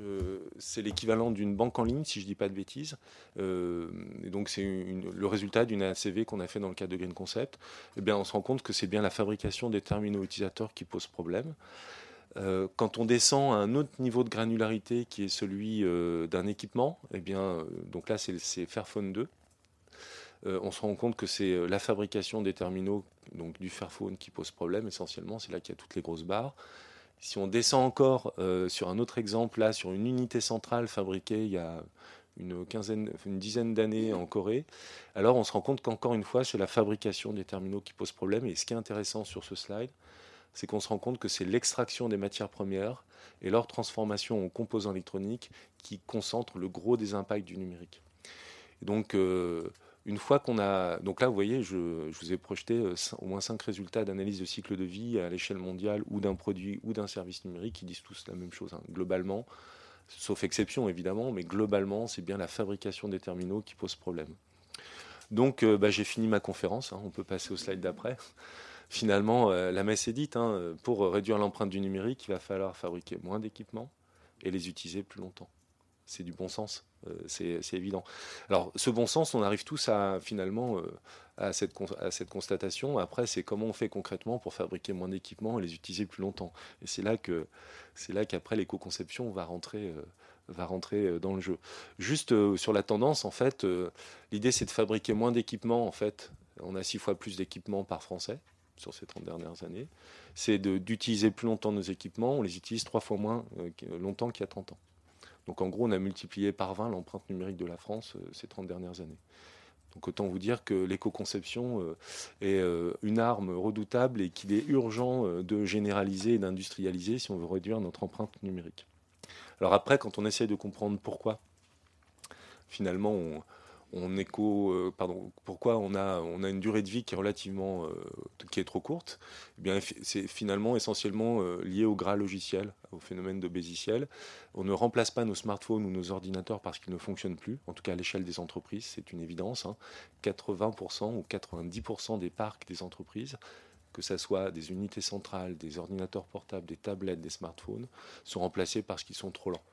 euh, c'est l'équivalent d'une banque en ligne, si je ne dis pas de bêtises. Euh, et donc, c'est le résultat d'une ACV qu'on a fait dans le cadre de Green Concept. Eh bien, on se rend compte que c'est bien la fabrication des terminaux utilisateurs qui pose problème. Euh, quand on descend à un autre niveau de granularité qui est celui d'un équipement, eh bien, donc là, c'est Fairphone 2. On se rend compte que c'est la fabrication des terminaux, donc du Fairphone, qui pose problème essentiellement. C'est là qu'il y a toutes les grosses barres. Si on descend encore euh, sur un autre exemple, là, sur une unité centrale fabriquée il y a une, quinzaine, une dizaine d'années en Corée, alors on se rend compte qu'encore une fois, c'est la fabrication des terminaux qui pose problème. Et ce qui est intéressant sur ce slide, c'est qu'on se rend compte que c'est l'extraction des matières premières et leur transformation en composants électroniques qui concentrent le gros des impacts du numérique. donc, euh, une fois qu'on a. Donc là, vous voyez, je, vous ai projeté euh, au moins cinq résultats d'analyse de cycle de vie à l'échelle mondiale ou d'un produit ou d'un service numérique qui disent tous la même chose, hein. globalement, sauf exception évidemment, mais globalement, c'est bien la fabrication des terminaux qui pose problème. Donc, euh, bah, j'ai fini ma conférence. Hein. on peut passer au slide d'après. Finalement, euh, la messe est dite. Hein. pour réduire l'empreinte du numérique, il va falloir fabriquer moins d'équipements et les utiliser plus longtemps c'est du bon sens, euh, c'est évident. Alors ce bon sens, on arrive tous à finalement euh, à, cette, constatation. Après, c'est comment on fait concrètement pour fabriquer moins d'équipements et les utiliser plus longtemps. Et c'est là que c'est là qu'après l'éco-conception va rentrer. Euh, va rentrer dans le jeu. Juste sur la tendance, en fait, l'idée c'est de fabriquer moins d'équipements. En fait, on a six fois plus d'équipements par Français sur ces 30 dernières années. C'est d'utiliser plus longtemps nos équipements. On les utilise trois fois moins longtemps qu'il y a 30 ans. Donc en gros, on a multiplié par 20 l'empreinte numérique de la France euh, ces 30 dernières années. Donc autant vous dire que l'éco-conception euh, est euh, une arme redoutable et qu'il est urgent de généraliser et d'industrialiser si on veut réduire notre empreinte numérique. Alors après, quand on essaie de comprendre pourquoi, finalement, on, on écho, euh, pardon, pourquoi on a, on a une durée de vie qui est relativement, euh, qui est trop courte? Eh bien, c'est finalement essentiellement euh, lié au gras logiciel, au phénomène de. On ne remplace pas nos smartphones ou nos ordinateurs parce qu'ils ne fonctionnent plus, en tout cas à l'échelle des entreprises, c'est une évidence. 80% hein. ou 90% des parcs des entreprises que ce soit des unités centrales, des ordinateurs portables, des tablettes, des smartphones, sont remplacés parce qu'ils sont trop lents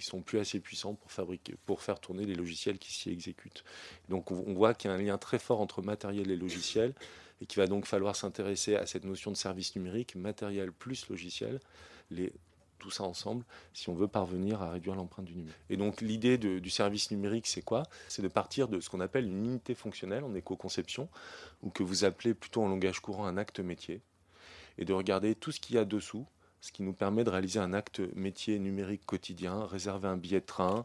ils sont plus assez puissants pour fabriquer, pour faire tourner les logiciels qui s'y exécutent. Donc on, voit qu'il y a un lien très fort entre matériel et logiciel et qu'il va donc falloir s'intéresser à cette notion de service numérique, matériel plus logiciel, tout ça ensemble, si on veut parvenir à réduire l'empreinte du numérique. Et donc l'idée du service numérique, c'est quoi? C'est de partir de ce qu'on appelle une unité fonctionnelle en éco-conception, ou que vous appelez plutôt en langage courant un acte métier, et de regarder tout ce qu'il y a dessous, ce qui nous permet de réaliser un acte métier numérique quotidien, réserver un billet de train,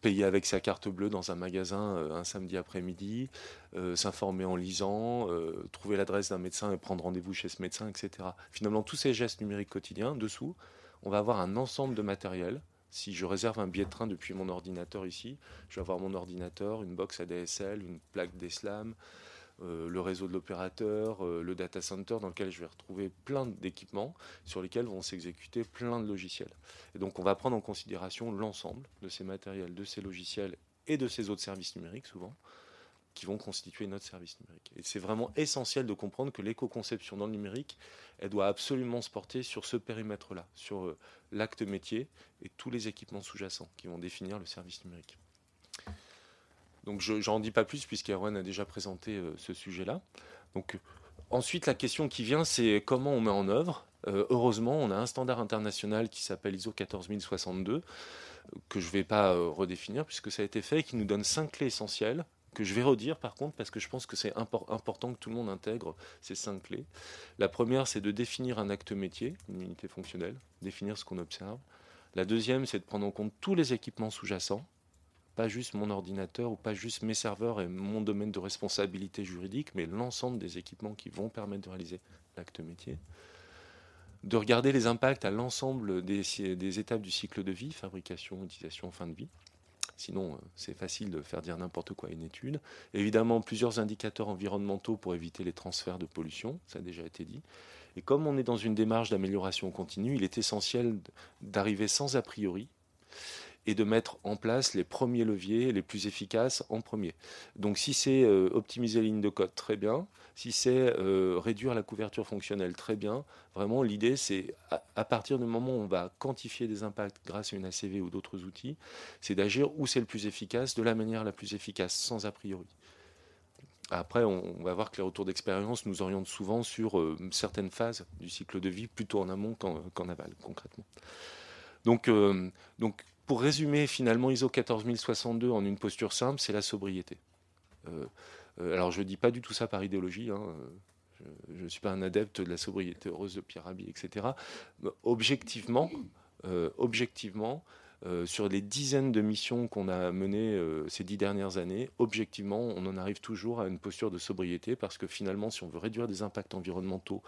payer avec sa carte bleue dans un magasin euh, un samedi après-midi, euh, s'informer en lisant, euh, trouver l'adresse d'un médecin et prendre rendez-vous chez ce médecin, etc. Finalement, tous ces gestes numériques quotidiens, dessous, on va avoir un ensemble de matériel. Si je réserve un billet de train depuis mon ordinateur ici, je vais avoir mon ordinateur, une box ADSL, une plaque d'ESLAM, euh, le réseau de l'opérateur, euh, le data center dans lequel je vais retrouver plein d'équipements sur lesquels vont s'exécuter plein de logiciels. Et donc on va prendre en considération l'ensemble de ces matériels, de ces logiciels et de ces autres services numériques souvent qui vont constituer notre service numérique. Et c'est vraiment essentiel de comprendre que l'éco-conception dans le numérique, elle doit absolument se porter sur ce périmètre-là, sur euh, l'acte métier et tous les équipements sous-jacents qui vont définir le service numérique. Donc je n'en dis pas plus puisqu'Erwan a déjà présenté euh, ce sujet-là. Ensuite la question qui vient c'est comment on met en œuvre. Euh, heureusement on a un standard international qui s'appelle ISO 14062 que je ne vais pas euh, redéfinir puisque ça a été fait et qui nous donne cinq clés essentielles que je vais redire par contre parce que je pense que c'est important que tout le monde intègre ces cinq clés. La première c'est de définir un acte métier, une unité fonctionnelle, définir ce qu'on observe. La deuxième c'est de prendre en compte tous les équipements sous-jacents pas juste mon ordinateur ou pas juste mes serveurs et mon domaine de responsabilité juridique, mais l'ensemble des équipements qui vont permettre de réaliser l'acte métier. De regarder les impacts à l'ensemble des, étapes du cycle de vie, fabrication, utilisation, fin de vie. sinon c'est facile de faire dire n'importe quoi à une étude. Évidemment, plusieurs indicateurs environnementaux pour éviter les transferts de pollution, ça a déjà été dit. Et comme on est dans une démarche d'amélioration continue, il est essentiel d'arriver sans a priori et de mettre en place les premiers leviers les plus efficaces en premier. Donc si c'est euh, optimiser les lignes de code, très bien. Si c'est euh, réduire la couverture fonctionnelle, très bien. Vraiment, l'idée, c'est à, partir du moment où on va quantifier des impacts grâce à une ACV ou d'autres outils, c'est d'agir où c'est le plus efficace, de la manière la plus efficace, sans a priori. Après, on, va voir que les retours d'expérience nous orientent souvent sur euh, certaines phases du cycle de vie, plutôt en amont qu'en aval, concrètement. Donc, donc pour résumer finalement ISO 14062 en une posture simple, c'est la sobriété. Euh, euh, alors je ne dis pas du tout ça par idéologie, hein, je ne suis pas un adepte de la sobriété heureuse de Pierre Rabhi, etc. objectivement, euh, objectivement sur les dizaines de missions qu'on a menées ces dix dernières années, objectivement, on en arrive toujours à une posture de sobriété parce que finalement, si on veut réduire des impacts environnementaux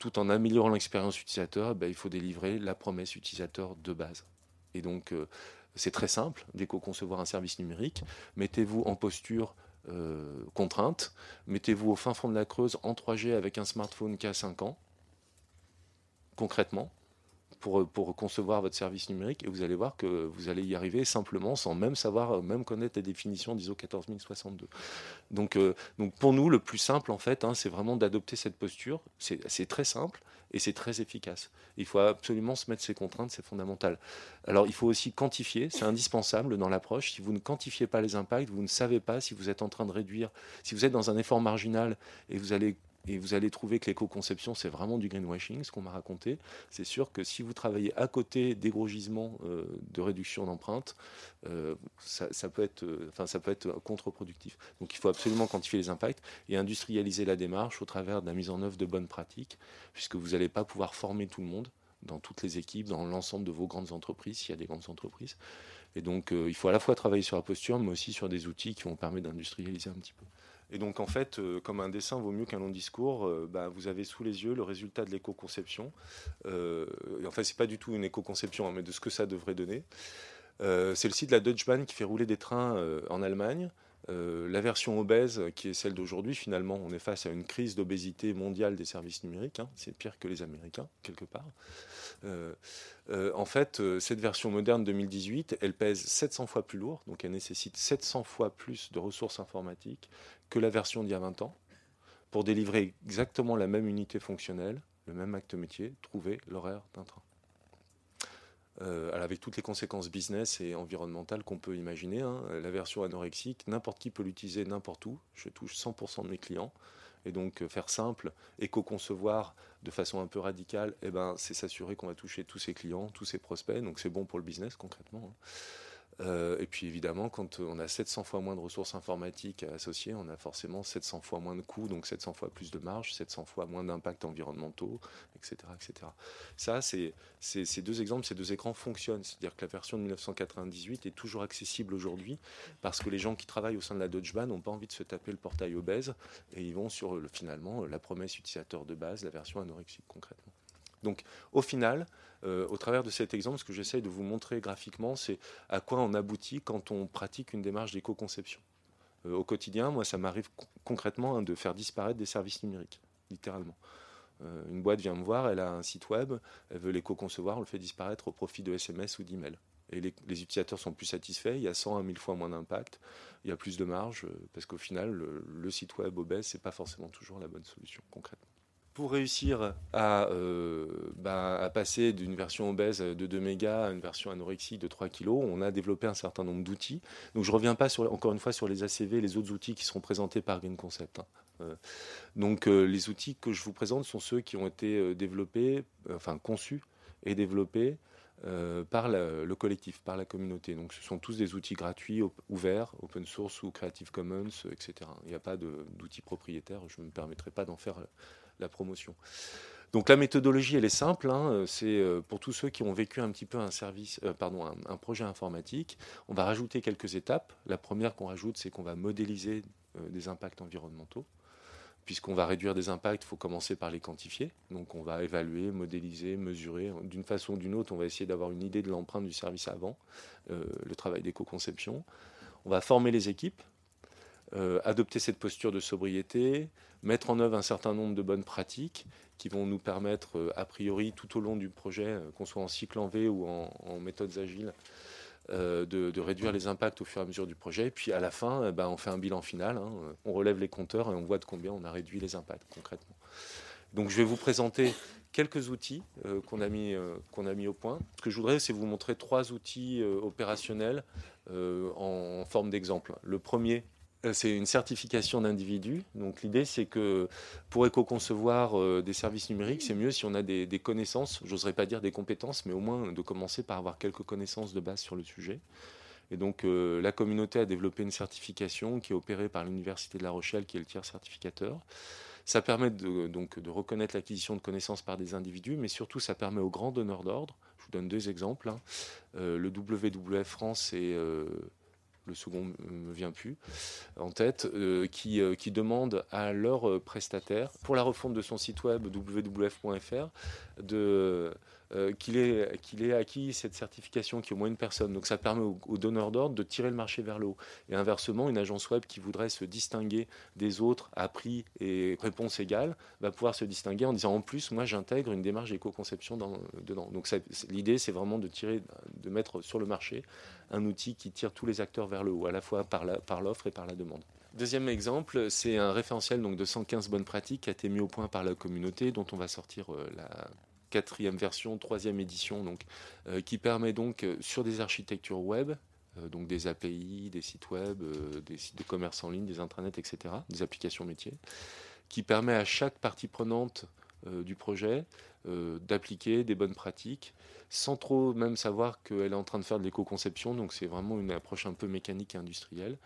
tout en améliorant l'expérience utilisateur, ben, il faut délivrer la promesse utilisateur de base. Et donc, euh, c'est très simple d'éco-concevoir un service numérique. Mettez-vous en posture euh, contrainte, mettez-vous au fin fond de la Creuse en 3G avec un smartphone qui a 5 ans, concrètement, pour, concevoir votre service numérique, et vous allez voir que vous allez y arriver simplement sans même savoir, même connaître la définition d'ISO 14062. Donc, euh, donc pour nous, le plus simple, en fait, hein, c'est vraiment d'adopter cette posture. C'est très simple et c'est très efficace. Il faut absolument se mettre ces contraintes, c'est fondamental. Alors il faut aussi quantifier, c'est indispensable dans l'approche. Si vous ne quantifiez pas les impacts, vous ne savez pas si vous êtes en train de réduire, si vous êtes dans un effort marginal et vous allez et vous allez trouver que l'éco-conception, c'est vraiment du greenwashing, ce qu'on m'a raconté. C'est sûr que si vous travaillez à côté des gros gisements euh, de réduction d'empreintes, euh, ça, peut être, euh, ça peut être contre-productif. Donc il faut absolument quantifier les impacts et industrialiser la démarche au travers de la mise en œuvre de bonnes pratiques, puisque vous n'allez pas pouvoir former tout le monde dans toutes les équipes, dans l'ensemble de vos grandes entreprises, s'il y a des grandes entreprises. Et donc il faut à la fois travailler sur la posture, mais aussi sur des outils qui vont permettre d'industrialiser un petit peu. Et donc en fait, euh, comme un dessin vaut mieux qu'un long discours, euh, bah, vous avez sous les yeux le résultat de l'éco-conception. Euh, en fait, c'est pas du tout une éco-conception, hein, mais de ce que ça devrait donner. c'est le site de la Deutsche Bahn qui fait rouler des trains en Allemagne. La version obèse, qui est celle d'aujourd'hui, finalement, on est face à une crise d'obésité mondiale des services numériques. Hein. c'est pire que les Américains, quelque part. en fait, cette version moderne 2018, elle pèse 700 fois plus lourd, donc elle nécessite 700 fois plus de ressources informatiques que la version d'il y a 20 ans pour délivrer exactement la même unité fonctionnelle, le même acte métier, trouver l'horaire d'un train. Euh, avec toutes les conséquences business et environnementales qu'on peut imaginer. Hein. La version anorexique, n'importe qui peut l'utiliser n'importe où. Je touche 100% de mes clients. Et donc, euh, faire simple, éco-concevoir de façon un peu radicale, eh ben, c'est s'assurer qu'on va toucher tous ses clients, tous ses prospects. Donc, c'est bon pour le business concrètement. Hein. Euh, et puis évidemment, quand on a 700 fois moins de ressources informatiques associées, on a forcément 700 fois moins de coûts, donc 700 fois plus de marge, 700 fois moins d'impacts environnementaux, etc. etc. Ça, c'est, ces deux exemples, ces deux écrans fonctionnent. C'est-à-dire que la version de 1998 est toujours accessible aujourd'hui parce que les gens qui travaillent au sein de la Deutsche Bahn n'ont pas envie de se taper le portail obèse et ils vont sur finalement la promesse utilisateur de base, la version anorexique concrètement. Donc au final, euh, au travers de cet exemple, ce que j'essaye de vous montrer graphiquement, c'est à quoi on aboutit quand on pratique une démarche d'éco-conception. Euh, au quotidien, moi, ça m'arrive concrètement hein, de faire disparaître des services numériques, littéralement. Euh, une boîte vient me voir, elle a un site web, elle veut l'éco-concevoir, on le fait disparaître au profit de SMS ou d'email. Et les, utilisateurs sont plus satisfaits, il y a 100 à 1000 fois moins d'impact, il y a plus de marge, parce qu'au final, le, le, site web obèse, ce n'est pas forcément toujours la bonne solution concrètement pour réussir euh, bah, à, passer d'une version obèse de 2 mégas à une version anorexique de 3 kg, on a développé un certain nombre d'outils. Donc je ne reviens pas encore une fois sur les ACV et les autres outils qui seront présentés par Green Concept. Hein. Euh, donc euh, les outils que je vous présente sont ceux qui ont été développés, enfin conçus et développés par le collectif, par la communauté. Donc ce sont tous des outils gratuits, ouverts, open source ou Creative Commons, etc. Il n'y a pas d'outils propriétaires, je ne me permettrai pas d'en faire la promotion. Donc la méthodologie, elle est simple. Hein, c'est euh, pour tous ceux qui ont vécu un petit peu un service, euh, pardon, un, projet informatique. On va rajouter quelques étapes. La première qu'on rajoute, c'est qu'on va modéliser euh, des impacts environnementaux. puisqu'on va réduire des impacts, il faut commencer par les quantifier. Donc on va évaluer, modéliser, mesurer. D'une façon ou d'une autre, on va essayer d'avoir une idée de l'empreinte du service avant, euh, le travail d'éco-conception. On va former les équipes, euh, adopter cette posture de sobriété, mettre en œuvre un certain nombre de bonnes pratiques qui vont nous permettre, euh, a priori, tout au long du projet, qu'on soit en cycle en V ou en, méthodes agiles, de, réduire les impacts au fur et à mesure du projet. Et puis à la fin, eh ben, on fait un bilan final, hein. on relève les compteurs et on voit de combien on a réduit les impacts concrètement. Donc je vais vous présenter quelques outils qu'on a, mis, qu'on a mis au point. Ce que je voudrais, c'est vous montrer trois outils opérationnels en forme d'exemple. Le premier, euh, c'est une certification d'individu. Donc l'idée, c'est que pour éco-concevoir euh, des services numériques, c'est mieux si on a des, connaissances, j'oserais pas dire des compétences, mais au moins de commencer par avoir quelques connaissances de base sur le sujet. Et donc euh, la communauté a développé une certification qui est opérée par l'Université de La Rochelle, qui est le tiers certificateur. Ça permet de, donc, de reconnaître l'acquisition de connaissances par des individus, mais surtout ça permet aux grands donneurs d'ordre, je vous donne deux exemples, hein. le WWF France et le second me vient plus en tête, euh, qui, euh, qui à leurs prestataires, pour la refonte de son site web www.fr, de euh, qu'il ait, acquis cette certification qui est au moins une personne. Donc ça permet aux, donneurs d'ordre de tirer le marché vers le haut. Et inversement, une agence web qui voudrait se distinguer des autres à prix et réponse égale va pouvoir se distinguer en disant en plus, moi j'intègre une démarche d'éco-conception dedans. Donc l'idée, c'est vraiment de tirer, de mettre sur le marché un outil qui tire tous les acteurs vers le haut, à la fois par, par l'offre et par la demande. Deuxième exemple, c'est un référentiel donc, de 115 bonnes pratiques qui a été mis au point par la communauté, dont on va sortir euh, la quatrième version, troisième édition, euh, qui permet donc euh, sur des architectures web, euh, donc des API, des sites web, des sites de commerce en ligne, des intranets, etc., des applications métiers, qui permet à chaque partie prenante du projet d'appliquer des bonnes pratiques sans trop même savoir qu'elle est en train de faire de l'éco-conception. Donc c'est vraiment une approche un peu mécanique et industrielle.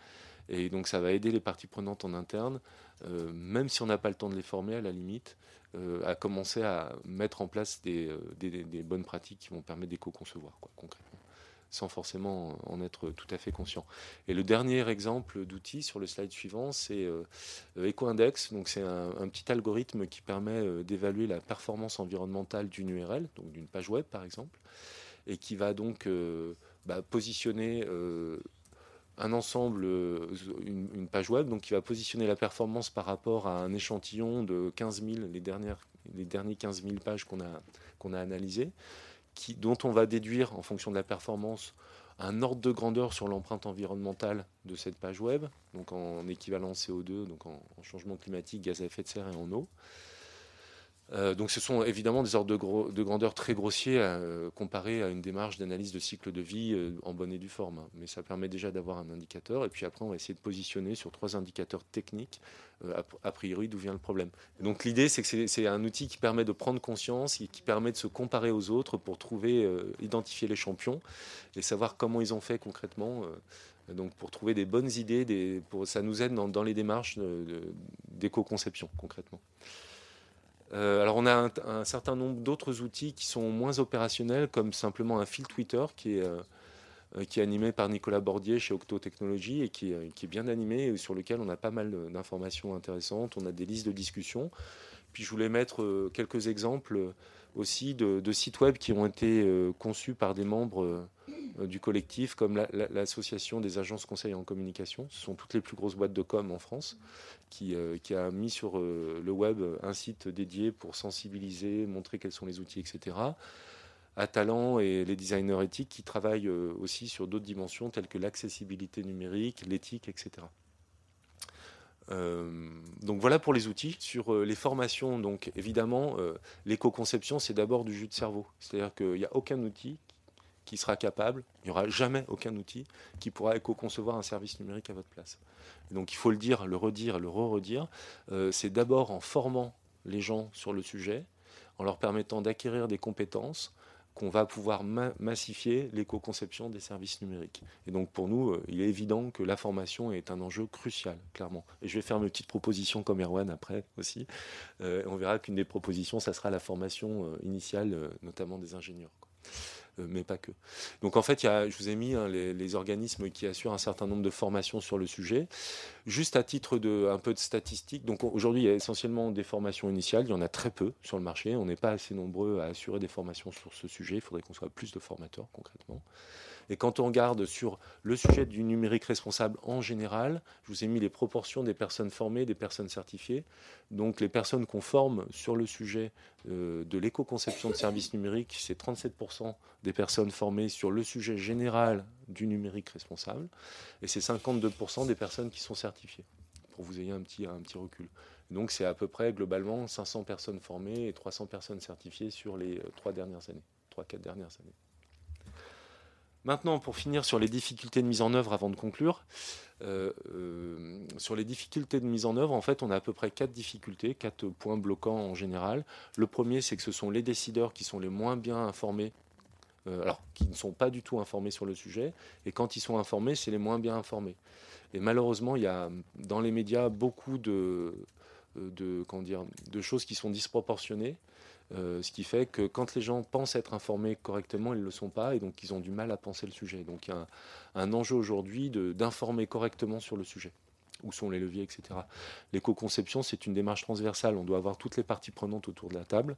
Et donc ça va aider les parties prenantes en interne, même si on n'a pas le temps de les former à la limite, euh, à commencer à mettre en place euh, des, bonnes pratiques qui vont permettre d'éco-concevoir concrètement, sans forcément en être tout à fait conscient. Et le dernier exemple d'outil sur le slide suivant, c'est euh, EcoIndex. C'est un, petit algorithme qui permet d'évaluer la performance environnementale d'une URL, donc d'une page web par exemple, et qui va donc bah, positionner un ensemble, euh, une, page web, donc qui va positionner la performance par rapport à un échantillon de 15 000, les dernières, les derniers 15 000 pages qu'on a, qu'on a analysées, dont on va déduire en fonction de la performance un ordre de grandeur sur l'empreinte environnementale de cette page web, donc en équivalent CO2, donc en changement climatique, gaz à effet de serre et en eau. Euh, donc ce sont évidemment des ordres de, grandeur très grossiers euh, comparés à une démarche d'analyse de cycle de vie euh, en bonne et due forme. Mais ça permet déjà d'avoir un indicateur. Et puis après, on va essayer de positionner sur trois indicateurs techniques, a, priori, d'où vient le problème. donc l'idée, c'est que c'est un outil qui permet de prendre conscience et qui permet de se comparer aux autres pour trouver, identifier les champions et savoir comment ils ont fait concrètement. donc pour trouver des bonnes idées, pour, ça nous aide dans les démarches d'éco-conception concrètement. Euh, alors on a un, certain nombre d'autres outils qui sont moins opérationnels, comme simplement un fil Twitter qui est, euh, euh, animé par Nicolas Bordier chez Octo Technologies et qui, qui, est bien animé et sur lequel on a pas mal d'informations intéressantes. On a des listes de discussions. Puis je voulais mettre quelques exemples aussi de, sites web qui ont été conçus par des membres du collectif, comme l'association des agences conseils en communication. Ce sont toutes les plus grosses boîtes de com en France euh, qui, a mis sur euh, le web un site dédié pour sensibiliser, montrer quels sont les outils, etc. À Talent et les designers éthiques qui travaillent euh, aussi sur d'autres dimensions telles que l'accessibilité numérique, l'éthique, etc. donc voilà pour les outils. Sur les formations, donc évidemment, l'éco-conception, c'est d'abord du jus de cerveau. C'est-à-dire qu'il n'y a aucun outil qui sera capable, il n'y aura jamais aucun outil qui pourra éco-concevoir un service numérique à votre place. Donc il faut le dire, le redire, le re-redire. Euh, c'est d'abord en formant les gens sur le sujet, en leur permettant d'acquérir des compétences qu'on va pouvoir massifier l'éco-conception des services numériques. Et donc pour nous, euh, il est évident que la formation est un enjeu crucial, clairement. Et je vais faire mes petites propositions comme Erwan après aussi. Euh, on verra qu'une des propositions, ça sera la formation initiale, notamment des ingénieurs. Mais pas que. Donc en fait, je vous ai mis hein, les, organismes qui assurent un certain nombre de formations sur le sujet. Juste à titre de un peu de statistiques, donc aujourd'hui il y a essentiellement des formations initiales, il y en a très peu sur le marché, on n'est pas assez nombreux à assurer des formations sur ce sujet, il faudrait qu'on soit plus de formateurs concrètement. Et quand on regarde sur le sujet du numérique responsable en général, je vous ai mis les proportions des personnes formées, des personnes certifiées. Donc les personnes qu'on forme sur le sujet euh, de l'éco-conception de services numériques, c'est 37% des personnes formées sur le sujet général du numérique responsable. Et c'est 52% des personnes qui sont certifiées, pour vous ayez un petit, un petit recul. Donc c'est à peu près globalement 500 personnes formées et 300 personnes certifiées sur les euh, trois dernières années, trois, quatre dernières années. Maintenant, pour finir sur les difficultés de mise en œuvre avant de conclure, euh, euh, sur les difficultés de mise en œuvre, en fait, on a à peu près quatre difficultés, quatre points bloquants en général. Le premier, c'est que ce sont les décideurs qui sont les moins bien informés, euh, alors qui ne sont pas du tout informés sur le sujet, et quand ils sont informés, c'est les moins bien informés. Et malheureusement, il y a dans les médias beaucoup de, choses qui sont disproportionnées. Euh, ce qui fait que quand les gens pensent être informés correctement, ils ne le sont pas et donc ils ont du mal à penser le sujet. Donc il y a un, enjeu aujourd'hui d'informer correctement sur le sujet. Où sont les leviers, etc. L'éco-conception, c'est une démarche transversale. On doit avoir toutes les parties prenantes autour de la table.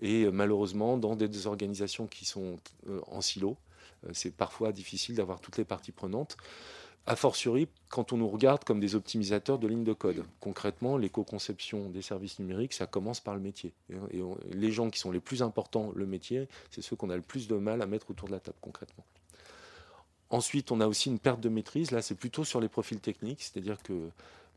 Et euh, malheureusement, dans des organisations qui sont euh, en silo, c'est parfois difficile d'avoir toutes les parties prenantes a fortiori quand on nous regarde comme des optimisateurs de lignes de code. Concrètement, l'éco-conception des services numériques, ça commence par le métier. Et les gens qui sont les plus importants, le métier, c'est ceux qu'on a le plus de mal à mettre autour de la table concrètement. Ensuite, on a aussi une perte de maîtrise. Là, c'est plutôt sur les profils techniques, c'est-à-dire que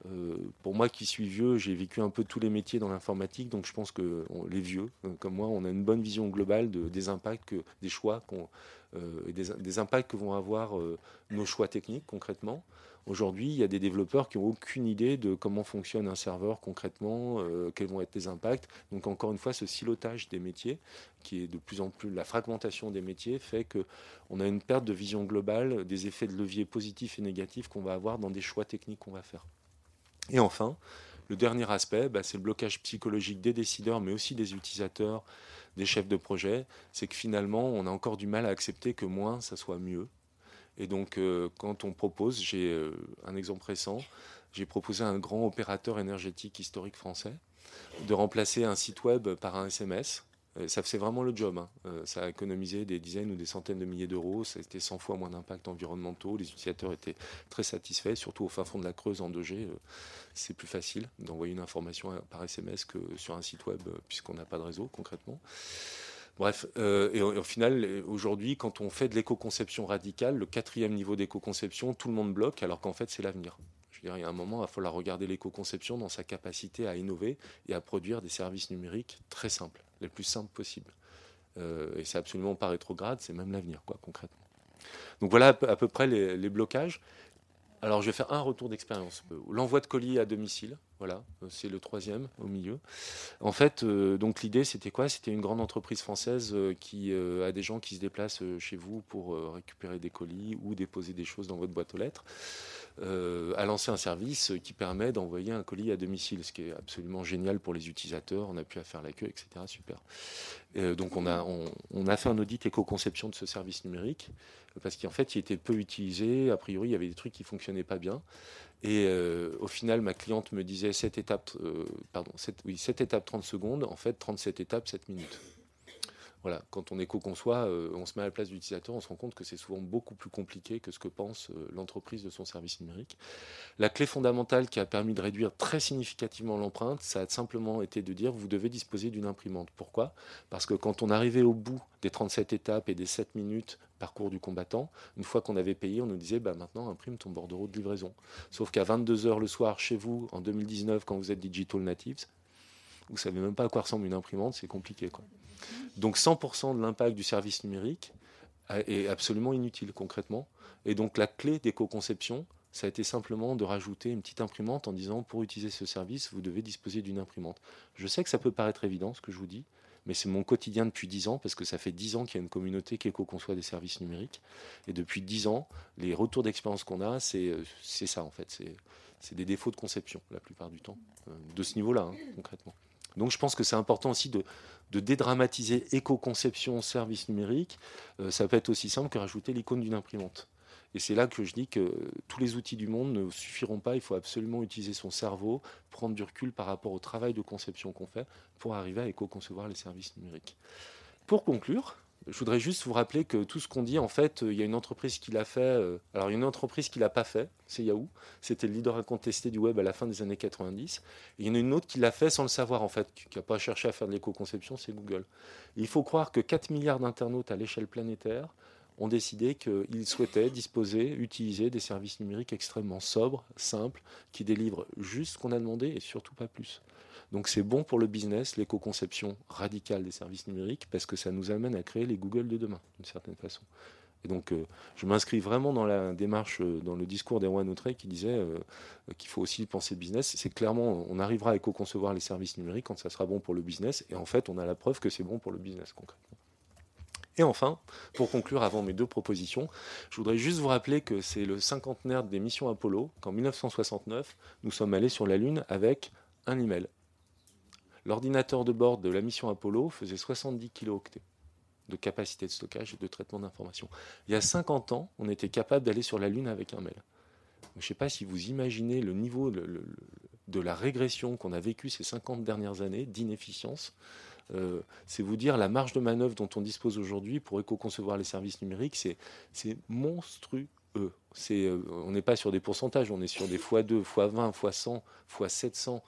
euh, pour moi qui suis vieux, j'ai vécu un peu tous les métiers dans l'informatique, donc je pense que les vieux, euh, comme moi, on a une bonne vision globale des impacts, des choix qu'on euh, des, impacts que vont avoir euh, nos choix techniques concrètement. Aujourd'hui, il y a des développeurs qui n'ont aucune idée de comment fonctionne un serveur concrètement, euh, quels vont être les impacts. Donc encore une fois, ce silotage des métiers, qui est de plus en plus la fragmentation des métiers, fait qu'on a une perte de vision globale des effets de levier positifs et négatifs qu'on va avoir dans des choix techniques qu'on va faire. Et enfin, le dernier aspect, bah, c'est le blocage psychologique des décideurs, mais aussi des utilisateurs, des chefs de projet, c'est que finalement, on a encore du mal à accepter que moins, ça soit mieux. Et donc, euh, quand on propose, j'ai euh, un exemple récent, j'ai proposé à un grand opérateur énergétique historique français de remplacer un site web par un SMS ça faisait vraiment le job. Hein. Euh, ça a économisé des dizaines ou des centaines de milliers d'euros. Ça a été 100 fois moins d'impact environnementaux. Les utilisateurs étaient très satisfaits, surtout au fin fond de la Creuse en 2G. Euh, c'est plus facile d'envoyer une information par SMS que sur un site web, puisqu'on n'a pas de réseau concrètement. Bref, et au, final, aujourd'hui, quand on fait de l'éco-conception radicale, le quatrième niveau d'éco-conception, tout le monde bloque, alors qu'en fait, c'est l'avenir. Il y a un moment, il va falloir regarder l'éco-conception dans sa capacité à innover et à produire des services numériques très simples les plus simples possibles. Euh, et c'est absolument pas rétrograde, c'est même l'avenir, quoi, concrètement. Donc voilà à peu, près les, blocages. Alors je vais faire un retour d'expérience. L'envoi de colis à domicile, voilà, c'est le troisième au milieu. En fait, euh, donc l'idée c'était quoi? C'était une grande entreprise française euh, qui a des gens qui se déplacent chez vous pour récupérer des colis ou déposer des choses dans votre boîte aux lettres. Euh, a lancé un service qui permet d'envoyer un colis à domicile, ce qui est absolument génial pour les utilisateurs. On a pu faire la queue, etc. Super. Euh, donc on a, fait un audit éco-conception de ce service numérique parce qu'en fait il était peu utilisé. A priori, il y avait des trucs qui fonctionnaient pas bien. Et euh, au final, ma cliente me disait 7 étapes, pardon, 7, oui, 7 étapes 30 secondes. En fait, 37 étapes, 7 minutes. Voilà, quand on éco-conçoit, euh, on se met à la place de l'utilisateur, on se rend compte que c'est souvent beaucoup plus compliqué que ce que pense euh, l'entreprise de son service numérique. La clé fondamentale qui a permis de réduire très significativement l'empreinte, ça a simplement été de dire vous devez disposer d'une imprimante. Pourquoi? Parce que quand on arrivait au bout des 37 étapes et des 7 minutes parcours du combattant, une fois qu'on avait payé, on nous disait bah, maintenant imprime ton bordereau de livraison. Sauf qu'à 22h le soir chez vous, en 2019, quand vous êtes digital natives, vous savez même pas à quoi ressemble une imprimante, c'est compliqué. Donc 100% de l'impact du service numérique est absolument inutile concrètement. Et donc la clé d'éco-conception, ça a été simplement de rajouter une petite imprimante en disant pour utiliser ce service, vous devez disposer d'une imprimante. Je sais que ça peut paraître évident ce que je vous dis, mais c'est mon quotidien depuis 10 ans parce que ça fait 10 ans qu'il y a une communauté qui éco-conçoit des services numériques. Et depuis 10 ans, les retours d'expérience qu'on a, c'est ça en fait. C'est des défauts de conception la plupart du temps, euh, de ce niveau-là hein, concrètement. Donc je pense que c'est important aussi de, dédramatiser éco-conception, service numérique. ça peut être aussi simple que rajouter l'icône d'une imprimante. Et c'est là que je dis que tous les outils du monde ne suffiront pas. Il faut absolument utiliser son cerveau, prendre du recul par rapport au travail de conception qu'on fait pour arriver à éco-concevoir les services numériques. Pour conclure, je voudrais juste vous rappeler que tout ce qu'on dit, en fait, il y a une entreprise qui l'a fait. Euh, alors, il y a une entreprise qui l'a pas fait, c'est Yahoo. C'était le leader incontesté du web à la fin des années 90. Et il y en a une autre qui l'a fait sans le savoir, en fait, qui n'a pas cherché à faire de l'éco-conception, c'est Google. il faut croire que 4 milliards d'internautes à l'échelle planétaire ont décidé qu'ils souhaitaient disposer, utiliser des services numériques extrêmement sobres, simples, qui délivrent juste ce qu'on a demandé et surtout pas plus. Donc c'est bon pour le business, l'éco-conception radicale des services numériques, parce que ça nous amène à créer les Google de demain, d'une certaine façon. Et donc, euh, je m'inscris vraiment dans la démarche, euh, dans le discours d'Erwan Autrey qui disait euh, qu'il faut aussi penser business. C'est clairement, on arrivera à éco-concevoir les services numériques quand ça sera bon pour le business. Et en fait, on a la preuve que c'est bon pour le business concrètement. Et enfin, pour conclure avant mes deux propositions, je voudrais juste vous rappeler que c'est le cinquantenaire des missions Apollo qu'en 1969, nous sommes allés sur la Lune avec un email. L'ordinateur de bord de la mission Apollo faisait 70 kilooctets de capacité de stockage et de traitement d'informations. Il y a 50 ans, on était capable d'aller sur la Lune avec un mail. je ne sais pas si vous imaginez le niveau de la régression qu'on a vécu ces 50 dernières années d'inefficience. Euh, c'est vous dire la marge de manœuvre dont on dispose aujourd'hui pour éco-concevoir les services numériques, c'est monstrueux. Euh, on n'est pas sur des pourcentages, on est sur des x2, x20, x100, x700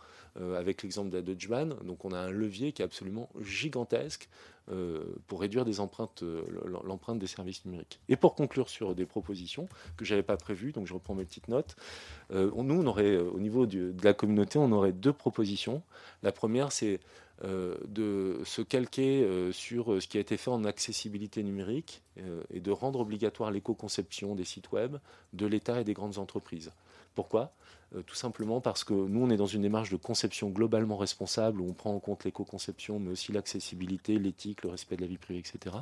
avec l'exemple de la Donc on a un levier qui est absolument gigantesque euh, pour réduire l'empreinte des services numériques. Et pour conclure sur des propositions que j'avais pas prévues, donc je reprends mes petites notes. nous, on au niveau de la communauté, on aurait deux propositions. La première, c'est euh, de se calquer euh, sur euh, ce qui a été fait en accessibilité numérique et de rendre obligatoire l'éco-conception des sites web de l'État et des grandes entreprises. Pourquoi? Tout simplement parce que nous, on est dans une démarche de conception globalement responsable où on prend en compte l'éco-conception, mais aussi l'accessibilité, l'éthique, le respect de la vie privée, etc.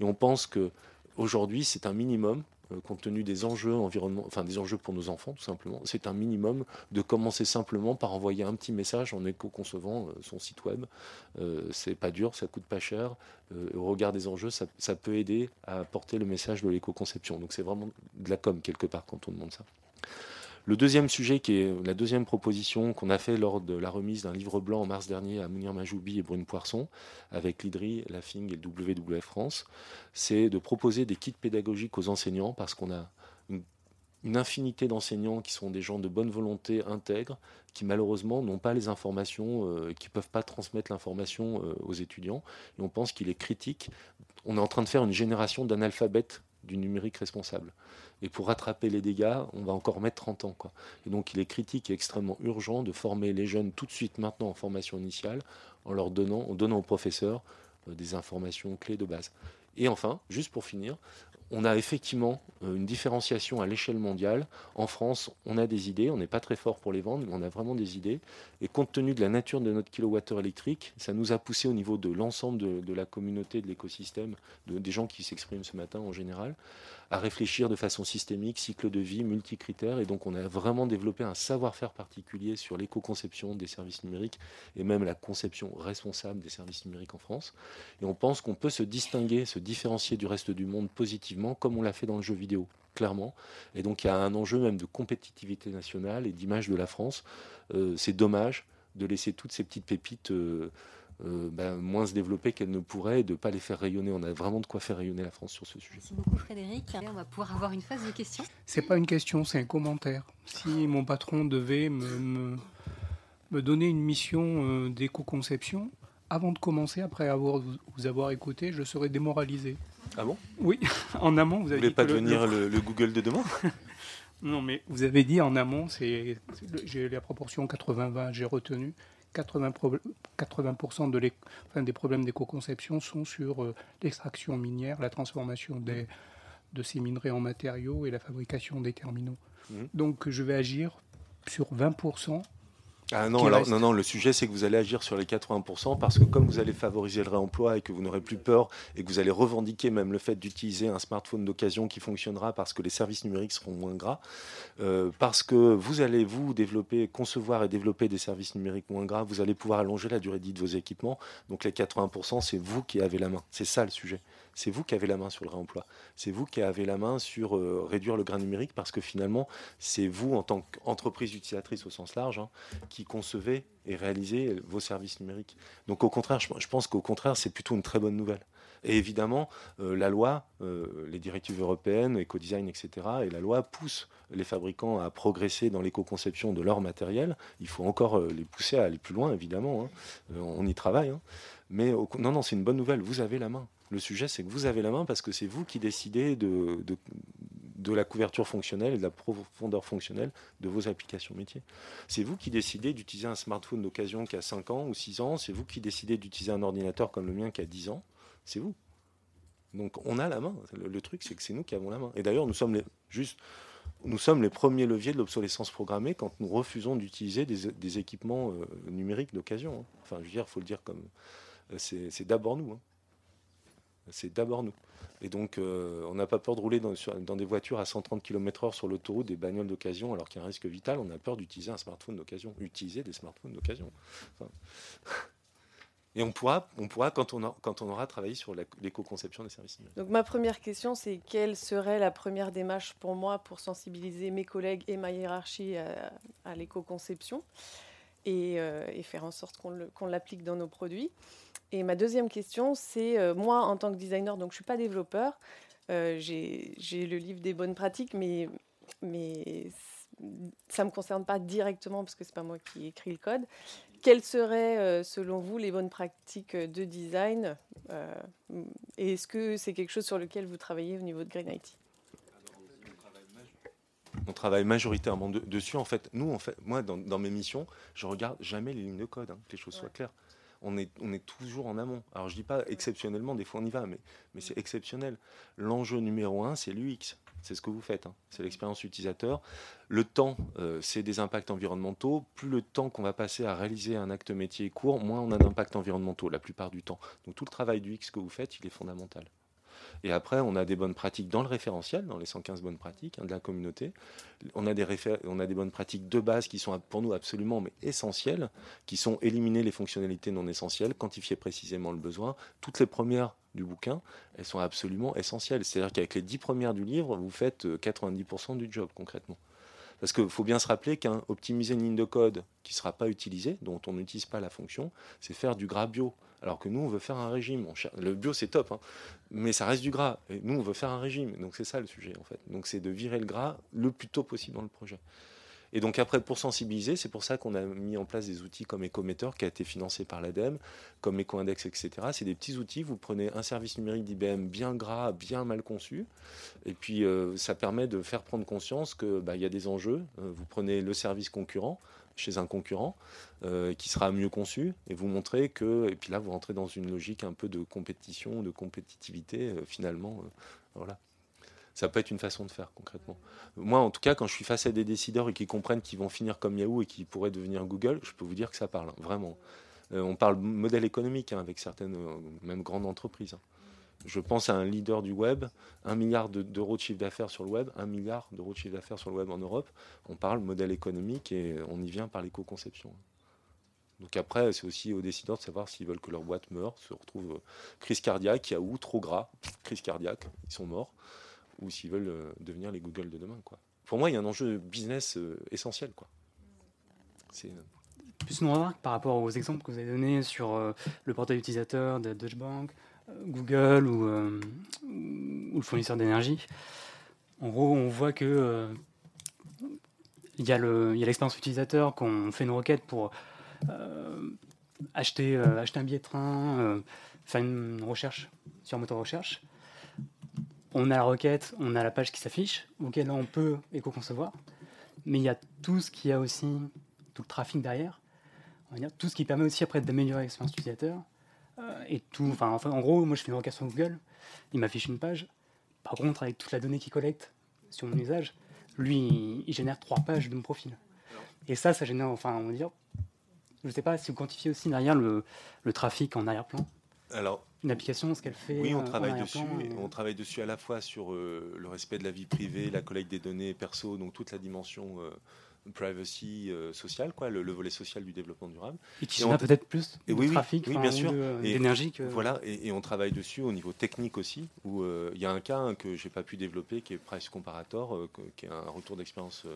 Et on pense que aujourd'hui, c'est un minimum euh, compte tenu des enjeux environnement, enfin des enjeux pour nos enfants tout simplement, c'est un minimum de commencer simplement par envoyer un petit message en éco-concevant euh, son site web. Euh, c'est pas dur, ça coûte pas cher. au regard des enjeux, ça, ça peut aider à porter le message de l'éco-conception. Donc c'est vraiment de la com quelque part quand on demande ça. Le deuxième sujet, qui est la deuxième proposition qu'on a fait lors de la remise d'un livre blanc en mars dernier à Mounir Majoubi et Brune Poisson, avec l'IDRI, la FING et le WWF France, c'est de proposer des kits pédagogiques aux enseignants parce qu'on a une, infinité d'enseignants qui sont des gens de bonne volonté intègres, qui malheureusement n'ont pas les informations, euh, qui ne peuvent pas transmettre l'information euh, aux étudiants. Et on pense qu'il est critique. On est en train de faire une génération d'analphabètes du numérique responsable. Et pour rattraper les dégâts, on va encore mettre 30 ans. Et donc il est critique et extrêmement urgent de former les jeunes tout de suite maintenant en formation initiale, en leur donnant, en donnant aux professeurs euh, des informations clés de base. Et enfin, juste pour finir, on a effectivement euh, une différenciation à l'échelle mondiale. En France, on a des idées, on n'est pas très fort pour les vendre, mais on a vraiment des idées. Et compte tenu de la nature de notre kilowattheure électrique, ça nous a poussé au niveau de l'ensemble de, la communauté, de l'écosystème, des gens qui s'expriment ce matin en général, à réfléchir de façon systémique, cycle de vie, multicritères. Et donc on a vraiment développé un savoir-faire particulier sur l'éco-conception des services numériques et même la conception responsable des services numériques en France. Et on pense qu'on peut se distinguer, se différencier du reste du monde positivement, comme on l'a fait dans le jeu vidéo clairement. Et donc il y a un enjeu même de compétitivité nationale et d'image de la France. Euh, c'est dommage de laisser toutes ces petites pépites euh, euh, ben, moins se développer qu'elles ne pourraient et de ne pas les faire rayonner. On a vraiment de quoi faire rayonner la France sur ce sujet. Merci beaucoup Frédéric. On va pouvoir avoir une phase de questions. C'est pas une question, c'est un commentaire. Si mon patron devait me, me, donner une mission euh, d'éco-conception, avant de commencer, après avoir, vous avoir écouté, je serais démoralisé. Ah bon? Oui, en amont, vous avez vous voulez pas devenir le, le Google de demain? Non, mais vous avez dit en amont, c'est j'ai la proportion 80-20, j'ai retenu. 80, 80 de des problèmes d'éco-conception sont sur euh, l'extraction minière, la transformation des, de ces minerais en matériaux et la fabrication des terminaux. Mmh. Donc je vais agir sur 20 ah non, alors, non, non, le sujet c'est que vous allez agir sur les 80% parce que comme vous allez favoriser le réemploi et que vous n'aurez plus peur et que vous allez revendiquer même le fait d'utiliser un smartphone d'occasion qui fonctionnera parce que les services numériques seront moins gras, euh, parce que vous allez vous développer, concevoir et développer des services numériques moins gras, vous allez pouvoir allonger la durée de vie de vos équipements. Donc les 80%, c'est vous qui avez la main. C'est ça le sujet c'est vous qui avez la main sur le réemploi. C'est vous qui avez la main sur euh, réduire le grain numérique parce que finalement, c'est vous, en tant qu'entreprise utilisatrice au sens large, hein, qui concevez et réalisez vos services numériques. Donc au contraire, je, pense qu'au contraire, c'est plutôt une très bonne nouvelle. Et évidemment, euh, la loi, euh, les directives européennes, éco-design, etc., et la loi poussent les fabricants à progresser dans l'éco-conception de leur matériel. Il faut encore les pousser à aller plus loin, évidemment. Hein. on y travaille. Hein. Mais non, non, c'est une bonne nouvelle. Vous avez la main. Le sujet, c'est que vous avez la main parce que c'est vous qui décidez de, de, la couverture fonctionnelle et de la profondeur fonctionnelle de vos applications métiers. C'est vous qui décidez d'utiliser un smartphone d'occasion qui a 5 ans ou 6 ans. C'est vous qui décidez d'utiliser un ordinateur comme le mien qui a 10 ans. C'est vous. Donc on a la main. Le, truc, c'est que c'est nous qui avons la main. Et d'ailleurs, nous sommes les, juste, nous sommes les premiers leviers de l'obsolescence programmée quand nous refusons d'utiliser des, équipements euh, numériques d'occasion. Hein. Enfin, je veux dire, il faut le dire comme. Euh, c'est d'abord nous. Hein c'est d'abord nous. Et donc, euh, on n'a pas peur de rouler dans, des voitures à 130 km/h sur l'autoroute, des bagnoles d'occasion, alors qu'il y a un risque vital. On a peur d'utiliser un smartphone d'occasion, utiliser des smartphones d'occasion. et on pourra, on pourra quand, on aura travaillé sur l'éco-conception des services. Donc, ma première question, c'est quelle serait la première démarche pour moi pour sensibiliser mes collègues et ma hiérarchie à, l'éco-conception euh, et, faire en sorte qu'on l'applique dans nos produits? Et ma deuxième question, c'est euh, moi en tant que designer, donc je ne suis pas développeur, euh, j'ai le livre des bonnes pratiques, mais, mais ça ne me concerne pas directement parce que ce n'est pas moi qui écris le code. Quelles seraient, euh, selon vous, les bonnes pratiques de design Et est-ce que c'est quelque chose sur lequel vous travaillez au niveau de Green IT on travaille majoritairement dessus. En fait, nous, en fait, moi, dans, mes missions, je regarde jamais les lignes de code, hein, que les choses soient claires on est, on est toujours en amont. Alors je dis pas exceptionnellement, des fois on y va, mais, mais c'est exceptionnel. L'enjeu numéro un, c'est l'UX. C'est ce que vous faites, hein. c'est l'expérience utilisateur. Le temps, euh, c'est des impacts environnementaux. Plus le temps qu'on va passer à réaliser un acte métier est court, moins on a d'impacts environnementaux la plupart du temps. Donc tout le travail du X que vous faites, il est fondamental. Et après, on a des bonnes pratiques dans le référentiel, dans les 115 bonnes pratiques hein, de la communauté. On a, des bonnes pratiques de base qui sont pour nous absolument mais essentielles, qui sont éliminer les fonctionnalités non essentielles, quantifier précisément le besoin. Toutes les premières du bouquin, elles sont absolument essentielles. C'est-à-dire qu'avec les 10 premières du livre, vous faites 90% euh, du job concrètement. Parce qu'il faut bien se rappeler qu'optimiser une ligne de code qui ne sera pas utilisée, dont on n'utilise pas la fonction, c'est faire du gras bio. Alors que nous, on veut faire un régime. Le bio, c'est top, hein. mais ça reste du gras. Et nous, on veut faire un régime. Donc c'est ça le sujet, en fait. Donc c'est de virer le gras le plus tôt possible dans le projet. Et donc après, pour sensibiliser, c'est pour ça qu'on a mis en place des outils comme Ecometer, qui a été financé par l'ADEME, comme EcoIndex, etc. C'est des petits outils. Vous prenez un service numérique d'IBM bien gras, bien mal conçu, et puis euh, ça permet de faire prendre conscience qu'il bah, y a des enjeux. Euh, vous prenez le service concurrent, chez un concurrent euh, qui sera mieux conçu et vous montrez que et puis là vous rentrez dans une logique un peu de compétition de compétitivité finalement voilà ça peut être une façon de faire concrètement moi en tout cas quand je suis face à des décideurs et qui comprennent qu'ils vont finir comme Yahoo et qui pourraient devenir Google je peux vous dire que ça parle vraiment on parle modèle économique hein, avec certaines même grandes entreprises hein je pense à un leader du web, un milliard d'euros de chiffre d'affaires sur le web, un milliard d'euros de chiffre d'affaires sur le web en Europe. On parle modèle économique et on y vient par l'éco-conception. Donc après, c'est aussi aux décideurs de savoir s'ils veulent que leur boîte meure, se retrouve euh, crise cardiaque, il y a où trop gras, crise cardiaque, ils sont morts, ou s'ils veulent euh, devenir les Google de demain. Quoi. Pour moi, il y a un enjeu business euh, essentiel. Quoi. Plus une remarque par rapport aux exemples que vous avez donnés sur le portail utilisateur de Deutsche Bank, Google euh, ou, le fournisseur d'énergie. En gros, on voit que euh, il y a l'expérience utilisateur, qu'on fait une requête pour euh, acheter, acheter un billet de train, faire une recherche sur un moteur de recherche. On a la requête, on a la page qui s'affiche, auquel on peut éco-concevoir, mais il y a tout ce qui a aussi, tout le trafic derrière, on va dire, tout ce qui permet aussi après d'améliorer l'expérience utilisateur, euh, et tout. Enfin, en gros, moi je fais une requête sur Google, il m'affiche une page. Par contre, avec toute la donnée qu'il collecte sur mon usage, lui, il, génère trois pages de mon profil. Et ça, ça génère, enfin, on va dire, je ne sais pas si vous quantifiez aussi derrière le, le trafic en arrière-plan. Alors, une application, ce qu'elle fait. Oui, on travaille dessus. On travaille dessus à la fois sur le respect de la vie privée, la collecte des données perso, donc toute la dimension privacy euh, social, quoi, le, volet social du développement durable. Et qui a peut-être plus de oui, trafic, oui, bien sûr, d'énergie. Que... Voilà, et, on travaille dessus au niveau technique aussi, où euh, il y a un cas hein, que j'ai pas pu développer, qui est Price Comparator, euh, qui est un retour d'expérience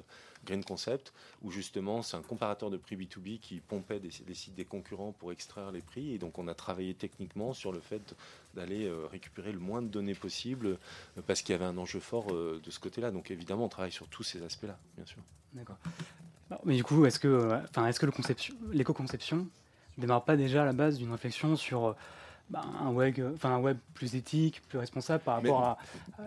Green Concept, où justement c'est un comparateur de prix B2B qui pompait des, sites des concurrents pour extraire les prix, et donc on a travaillé techniquement sur le fait d'aller récupérer le moins de données possible, parce qu'il y avait un enjeu fort de ce côté-là. Donc évidemment, on travaille sur tous ces aspects-là, bien sûr. D'accord. Mais du coup, est-ce que, enfin, est-ce que l'éco-conception démarre pas déjà à la base d'une réflexion sur bah, un, web, enfin, un web plus éthique, plus responsable par rapport à,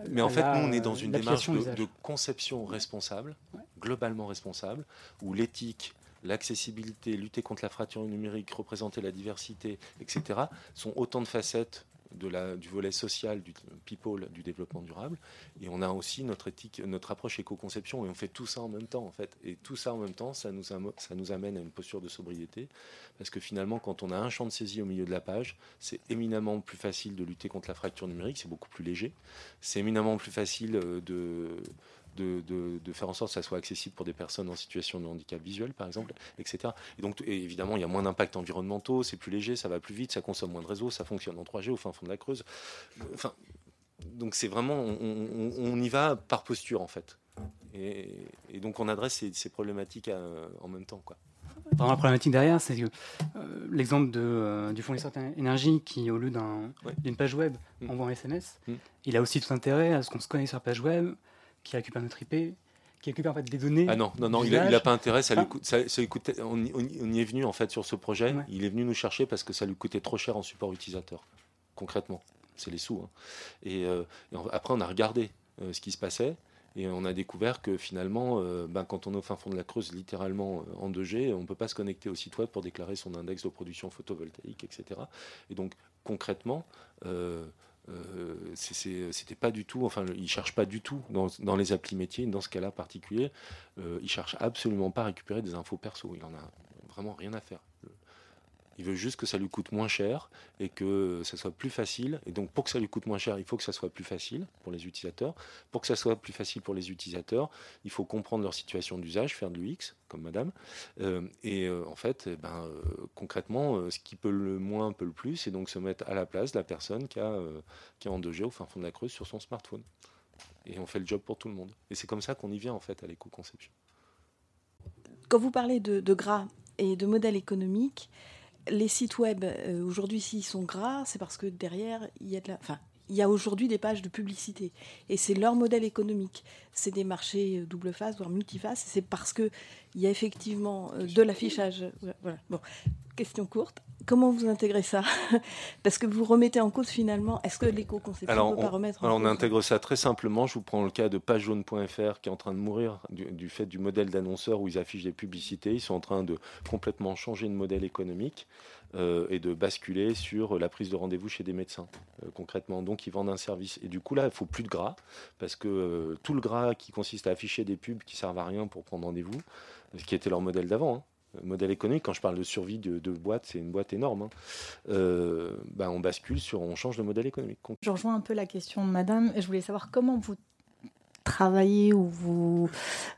Mais en fait, nous, on est dans une démarche de, conception responsable, globalement responsable, où l'éthique, l'accessibilité, lutter contre la fracture numérique, représenter la diversité, etc., sont autant de facettes de la, du volet social, du people, du développement durable. Et on a aussi notre éthique, notre approche éco-conception, et on fait tout ça en même temps, en fait. Et tout ça en même temps, ça nous, ça nous amène à une posture de sobriété, parce que finalement, quand on a un champ de saisie au milieu de la page, c'est éminemment plus facile de lutter contre la fracture numérique, c'est beaucoup plus léger. C'est éminemment plus facile euh, de de, faire en sorte que ça soit accessible pour des personnes en situation de handicap visuel, par exemple, etc. Et donc, évidemment, il y a moins d'impacts environnementaux, c'est plus léger, ça va plus vite, ça consomme moins de réseau, ça fonctionne en 3G au fin fond de la Creuse. Enfin, donc c'est vraiment, on, y va par posture, en fait. Et, donc on adresse ces, problématiques en même temps, quoi. la problématique derrière, c'est que euh, l'exemple euh, du fournisseur d'énergie qui, au lieu d'une page web, mm. envoie un SMS, mm. il a aussi tout intérêt à ce qu'on se connaisse sur la page web, qui récupère notre IP, qui récupère en fait des données. Ah non, non, non, il n'a pas intérêt. Ça lui coûte, ça, lui on, y est venu en fait sur ce projet. Il est venu nous chercher parce que ça lui coûtait trop cher en support utilisateur. Concrètement, c'est les sous. Hein. Et, euh, après, on a regardé euh, ce qui se passait. Et on a découvert que finalement, euh, ben, quand on est au fin fond de la Creuse, littéralement en 2G, on ne peut pas se connecter au site web pour déclarer son index de production photovoltaïque, etc. Et donc, concrètement, euh, c'était pas du tout, enfin, ils cherchent pas du tout dans, les applis métiers, dans ce cas-là particulier, euh, ils cherchent absolument pas à récupérer des infos perso. Il en a vraiment rien à faire. Il veut juste que ça lui coûte moins cher et que ça soit plus facile. Et donc, pour que ça lui coûte moins cher, il faut que ça soit plus facile pour les utilisateurs. Pour que ça soit plus facile pour les utilisateurs, il faut comprendre leur situation d'usage, faire de l'UX, comme madame. Euh, et euh, en fait, eh ben, euh, concrètement, ce qui peut le moins peut le plus, c'est donc se mettre à la place de la personne qui a, qui a en 2G au fin fond de la Creuse sur son smartphone. Et on fait le job pour tout le monde. Et c'est comme ça qu'on y vient, en fait, à l'éco-conception. Quand vous parlez de, de gras et de modèle économique, les sites web, euh, aujourd'hui, s'ils sont gras, c'est parce que derrière, il y a. Enfin, il y a aujourd'hui des pages de publicité. Et c'est leur modèle économique. C'est des marchés euh, double face, voire multiface. C'est parce qu'il y a effectivement euh, de l'affichage. Voilà. Bon, question courte. Comment vous intégrez ça Parce que vous remettez en cause finalement. Est-ce que l'éco-conception ne peut pas remettre en alors on intègre ça très simplement. Je vous prends le cas de pagejaune.fr qui est en train de mourir du, fait du modèle d'annonceur où ils affichent des publicités. Ils sont en train de complètement changer de modèle économique. Euh, et de basculer sur la prise de rendez-vous chez des médecins, euh, concrètement. Donc, ils vendent un service. Et du coup, là, il faut plus de gras, parce que euh, tout le gras qui consiste à afficher des pubs qui servent à rien pour prendre rendez-vous, ce qui était leur modèle d'avant, hein, modèle économique, quand je parle de survie de, boîte, c'est une boîte énorme. Hein. Ben, on bascule sur, on change de modèle économique. Je rejoins un peu la question de Madame. Je voulais savoir comment vous travaillez ou vous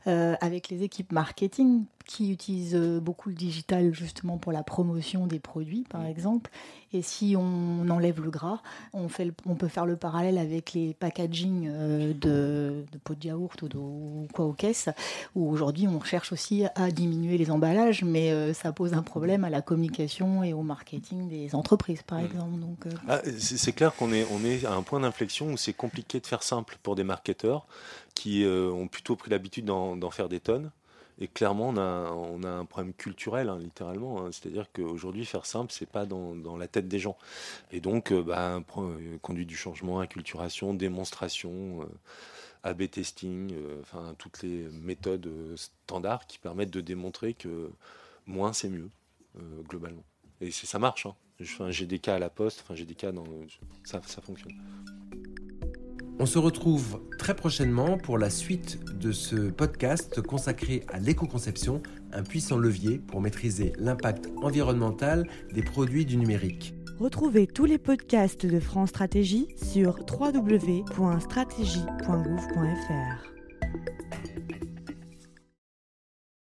avec les équipes marketing qui utilisent euh, beaucoup le digital justement pour la promotion des produits, par mm. exemple. Et si on enlève le gras, on, fait on peut faire le parallèle avec les packaging euh, de, de pots de yaourt ou, de, quoi aux caisses, où aujourd'hui on cherche aussi à diminuer les emballages, mais euh, ça pose un problème à la communication et au marketing des entreprises, par mm. exemple. Donc, ah, c'est clair qu'on est, on est à un point d'inflexion où c'est compliqué de faire simple pour des marketeurs qui ont plutôt pris l'habitude d'en faire des tonnes et clairement, on a, un problème culturel, hein, littéralement. Hein. C'est-à-dire qu'aujourd'hui, faire simple, c'est pas dans, la tête des gens. Et donc, euh, bah, euh, conduite du changement, acculturation, démonstration, euh, AB testing, enfin toutes les méthodes standards qui permettent de démontrer que moins c'est mieux, globalement. Et ça marche. Hein. J'ai des cas à la poste, j'ai des cas dans. Ça fonctionne. On se retrouve très prochainement pour la suite de ce podcast consacré à l'éco-conception, un puissant levier pour maîtriser l'impact environnemental des produits du numérique. Retrouvez tous les podcasts de France Stratégie sur www.stratégie.gouv.fr.